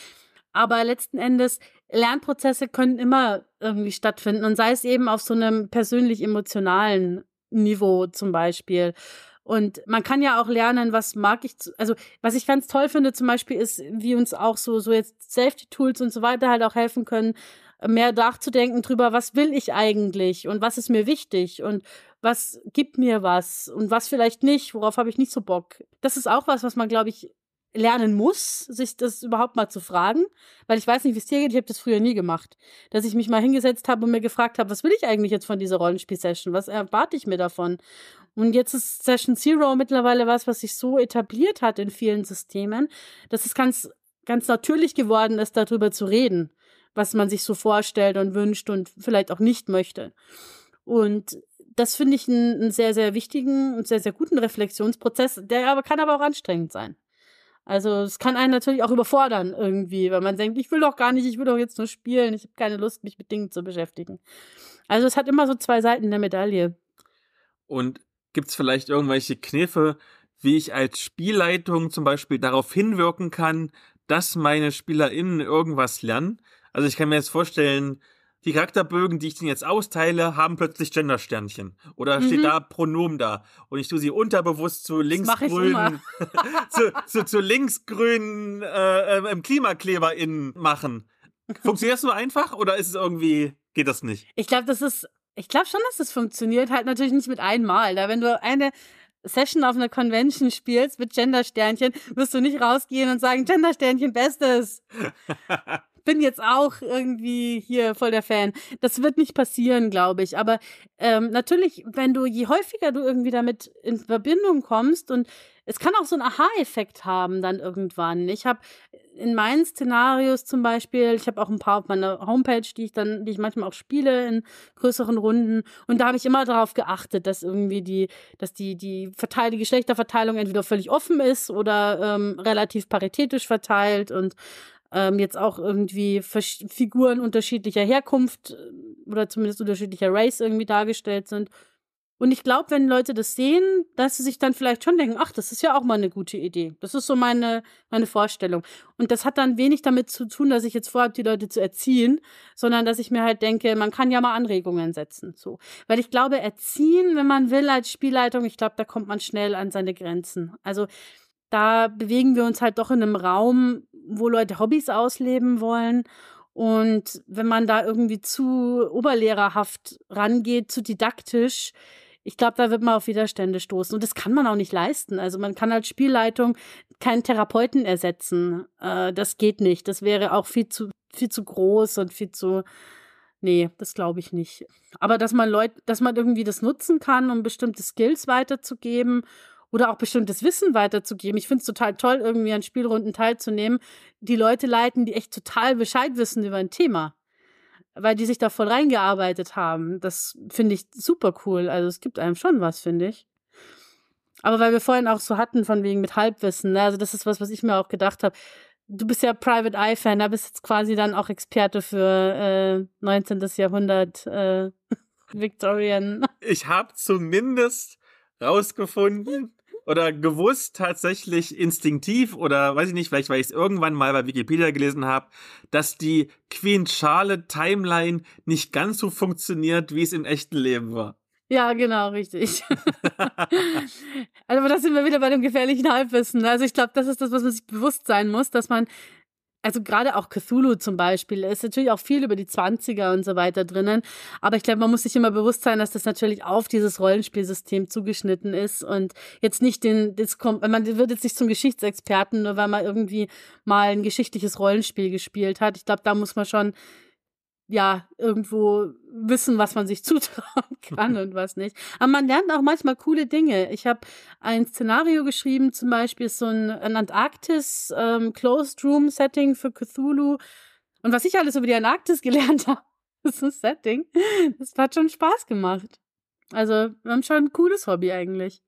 Aber letzten Endes, Lernprozesse können immer irgendwie stattfinden und sei es eben auf so einem persönlich-emotionalen Niveau zum Beispiel. Und man kann ja auch lernen, was mag ich, also was ich ganz toll finde zum Beispiel ist, wie uns auch so, so jetzt Safety-Tools und so weiter halt auch helfen können, mehr nachzudenken drüber, was will ich eigentlich und was ist mir wichtig und was gibt mir was und was vielleicht nicht, worauf habe ich nicht so Bock. Das ist auch was, was man, glaube ich, lernen muss, sich das überhaupt mal zu fragen, weil ich weiß nicht, wie es dir geht, ich habe das früher nie gemacht, dass ich mich mal hingesetzt habe und mir gefragt habe, was will ich eigentlich jetzt von dieser Rollenspiel-Session, was erwarte ich mir davon? Und jetzt ist Session Zero mittlerweile was, was sich so etabliert hat in vielen Systemen, dass es ganz, ganz natürlich geworden ist, darüber zu reden was man sich so vorstellt und wünscht und vielleicht auch nicht möchte. Und das finde ich einen, einen, sehr, sehr wichtigen und sehr, sehr guten Reflexionsprozess, der aber kann aber auch anstrengend sein. Also es kann einen natürlich auch überfordern irgendwie, weil man denkt, ich will doch gar nicht, ich will doch jetzt nur spielen, ich habe keine Lust, mich mit Dingen zu beschäftigen. Also es hat immer so zwei Seiten der Medaille. Und gibt es vielleicht irgendwelche Kniffe, wie ich als Spielleitung zum Beispiel darauf hinwirken kann, dass meine SpielerInnen irgendwas lernen? Also ich kann mir jetzt vorstellen, die Charakterbögen, die ich denen jetzt austeile, haben plötzlich Gendersternchen. Oder mhm. steht da Pronomen da. Und ich tue sie unterbewusst zu linksgrünen, <laughs> zu, zu, zu linksgrünen äh, äh, KlimakleberInnen machen. Funktioniert das so einfach oder ist es irgendwie, geht das nicht? Ich glaube, das ist, ich glaube schon, dass das funktioniert. Halt natürlich nicht mit einmal. Da wenn du eine Session auf einer Convention spielst mit Gendersternchen, wirst du nicht rausgehen und sagen, Gendersternchen, Bestes. <laughs> bin jetzt auch irgendwie hier voll der Fan. Das wird nicht passieren, glaube ich. Aber ähm, natürlich, wenn du, je häufiger du irgendwie damit in Verbindung kommst und es kann auch so einen Aha-Effekt haben dann irgendwann. Ich habe in meinen Szenarios zum Beispiel, ich habe auch ein paar auf meiner Homepage, die ich dann, die ich manchmal auch spiele in größeren Runden. Und da habe ich immer darauf geachtet, dass irgendwie die, dass die, die Verteil die Geschlechterverteilung entweder völlig offen ist oder ähm, relativ paritätisch verteilt und ähm, jetzt auch irgendwie Figuren unterschiedlicher Herkunft äh, oder zumindest unterschiedlicher Race irgendwie dargestellt sind. Und ich glaube, wenn Leute das sehen, dass sie sich dann vielleicht schon denken, ach, das ist ja auch mal eine gute Idee. Das ist so meine, meine Vorstellung. Und das hat dann wenig damit zu tun, dass ich jetzt vorhabe, die Leute zu erziehen, sondern dass ich mir halt denke, man kann ja mal Anregungen setzen. So. Weil ich glaube, erziehen, wenn man will als Spielleitung, ich glaube, da kommt man schnell an seine Grenzen. Also da bewegen wir uns halt doch in einem Raum, wo Leute Hobbys ausleben wollen. Und wenn man da irgendwie zu oberlehrerhaft rangeht, zu didaktisch, ich glaube, da wird man auf Widerstände stoßen. Und das kann man auch nicht leisten. Also man kann als Spielleitung keinen Therapeuten ersetzen. Äh, das geht nicht. Das wäre auch viel zu, viel zu groß und viel zu. Nee, das glaube ich nicht. Aber dass man Leute, dass man irgendwie das nutzen kann, um bestimmte Skills weiterzugeben oder auch bestimmtes Wissen weiterzugeben. Ich finde es total toll, irgendwie an Spielrunden teilzunehmen, die Leute leiten, die echt total Bescheid wissen über ein Thema. Weil die sich da voll reingearbeitet haben. Das finde ich super cool. Also es gibt einem schon was, finde ich. Aber weil wir vorhin auch so hatten, von wegen mit Halbwissen, ne? also das ist was, was ich mir auch gedacht habe. Du bist ja Private Eye-Fan, da bist jetzt quasi dann auch Experte für äh, 19. Jahrhundert äh, <laughs> Victorian. Ich habe zumindest rausgefunden, oder gewusst tatsächlich instinktiv oder weiß ich nicht, vielleicht weil ich es irgendwann mal bei Wikipedia gelesen habe, dass die Queen Charlotte Timeline nicht ganz so funktioniert, wie es im echten Leben war. Ja, genau, richtig. <laughs> also, da sind wir wieder bei dem gefährlichen Halbwissen. Also, ich glaube, das ist das, was man sich bewusst sein muss, dass man also gerade auch Cthulhu zum Beispiel, ist natürlich auch viel über die 20er und so weiter drinnen. Aber ich glaube, man muss sich immer bewusst sein, dass das natürlich auf dieses Rollenspielsystem zugeschnitten ist und jetzt nicht den, das kommt, man wird jetzt nicht zum Geschichtsexperten, nur weil man irgendwie mal ein geschichtliches Rollenspiel gespielt hat. Ich glaube, da muss man schon ja, irgendwo wissen, was man sich <laughs> zutrauen kann und was nicht. Aber man lernt auch manchmal coole Dinge. Ich habe ein Szenario geschrieben, zum Beispiel so ein, ein Antarktis ähm, Closed Room Setting für Cthulhu. Und was ich alles über die Antarktis <laughs> gelernt habe, ist ein Setting. Das hat schon Spaß gemacht. Also, wir haben schon ein cooles Hobby eigentlich.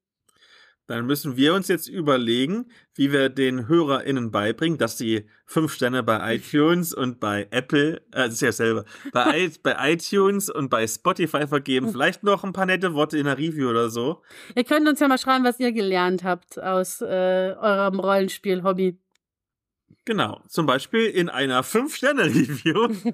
Dann müssen wir uns jetzt überlegen, wie wir den HörerInnen beibringen, dass sie fünf Sterne bei <laughs> iTunes und bei Apple, äh, das ist ja selber, bei, <laughs> bei iTunes und bei Spotify vergeben. Vielleicht noch ein paar nette Worte in der Review oder so. Ihr könnt uns ja mal schreiben, was ihr gelernt habt aus äh, eurem Rollenspiel-Hobby. Genau, zum Beispiel in einer Fünf-Sterne-Review.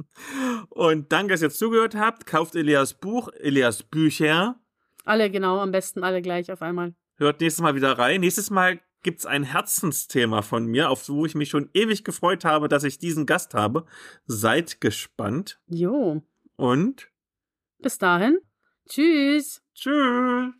<laughs> und danke, dass ihr zugehört habt. Kauft Elias Buch, Elias Bücher. Alle, genau, am besten alle gleich auf einmal. Hört nächstes Mal wieder rein. Nächstes Mal gibt's ein Herzensthema von mir, auf wo ich mich schon ewig gefreut habe, dass ich diesen Gast habe. Seid gespannt. Jo. Und bis dahin. Tschüss. Tschüss.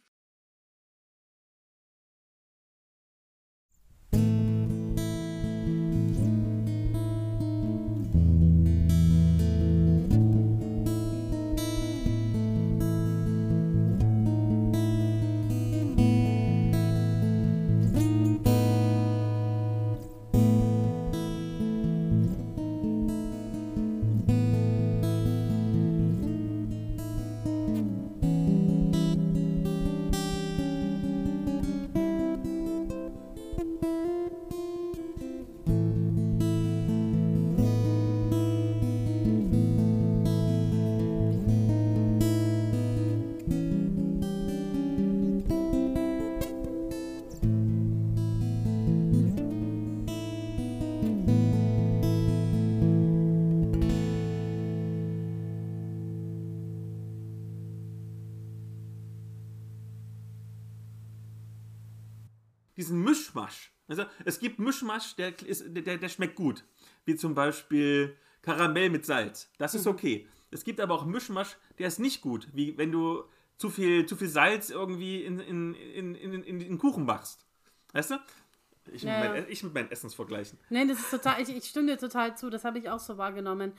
Diesen Mischmasch. Also es gibt Mischmasch, der, ist, der, der schmeckt gut. Wie zum Beispiel Karamell mit Salz. Das ist mhm. okay. Es gibt aber auch Mischmasch, der ist nicht gut. Wie wenn du zu viel, zu viel Salz irgendwie in, in, in, in, in den Kuchen machst. Weißt du? Ich, ja. mit, mein, ich mit meinen Essensvergleichen. Nein, das ist total, ich, ich stimme dir total zu, das habe ich auch so wahrgenommen.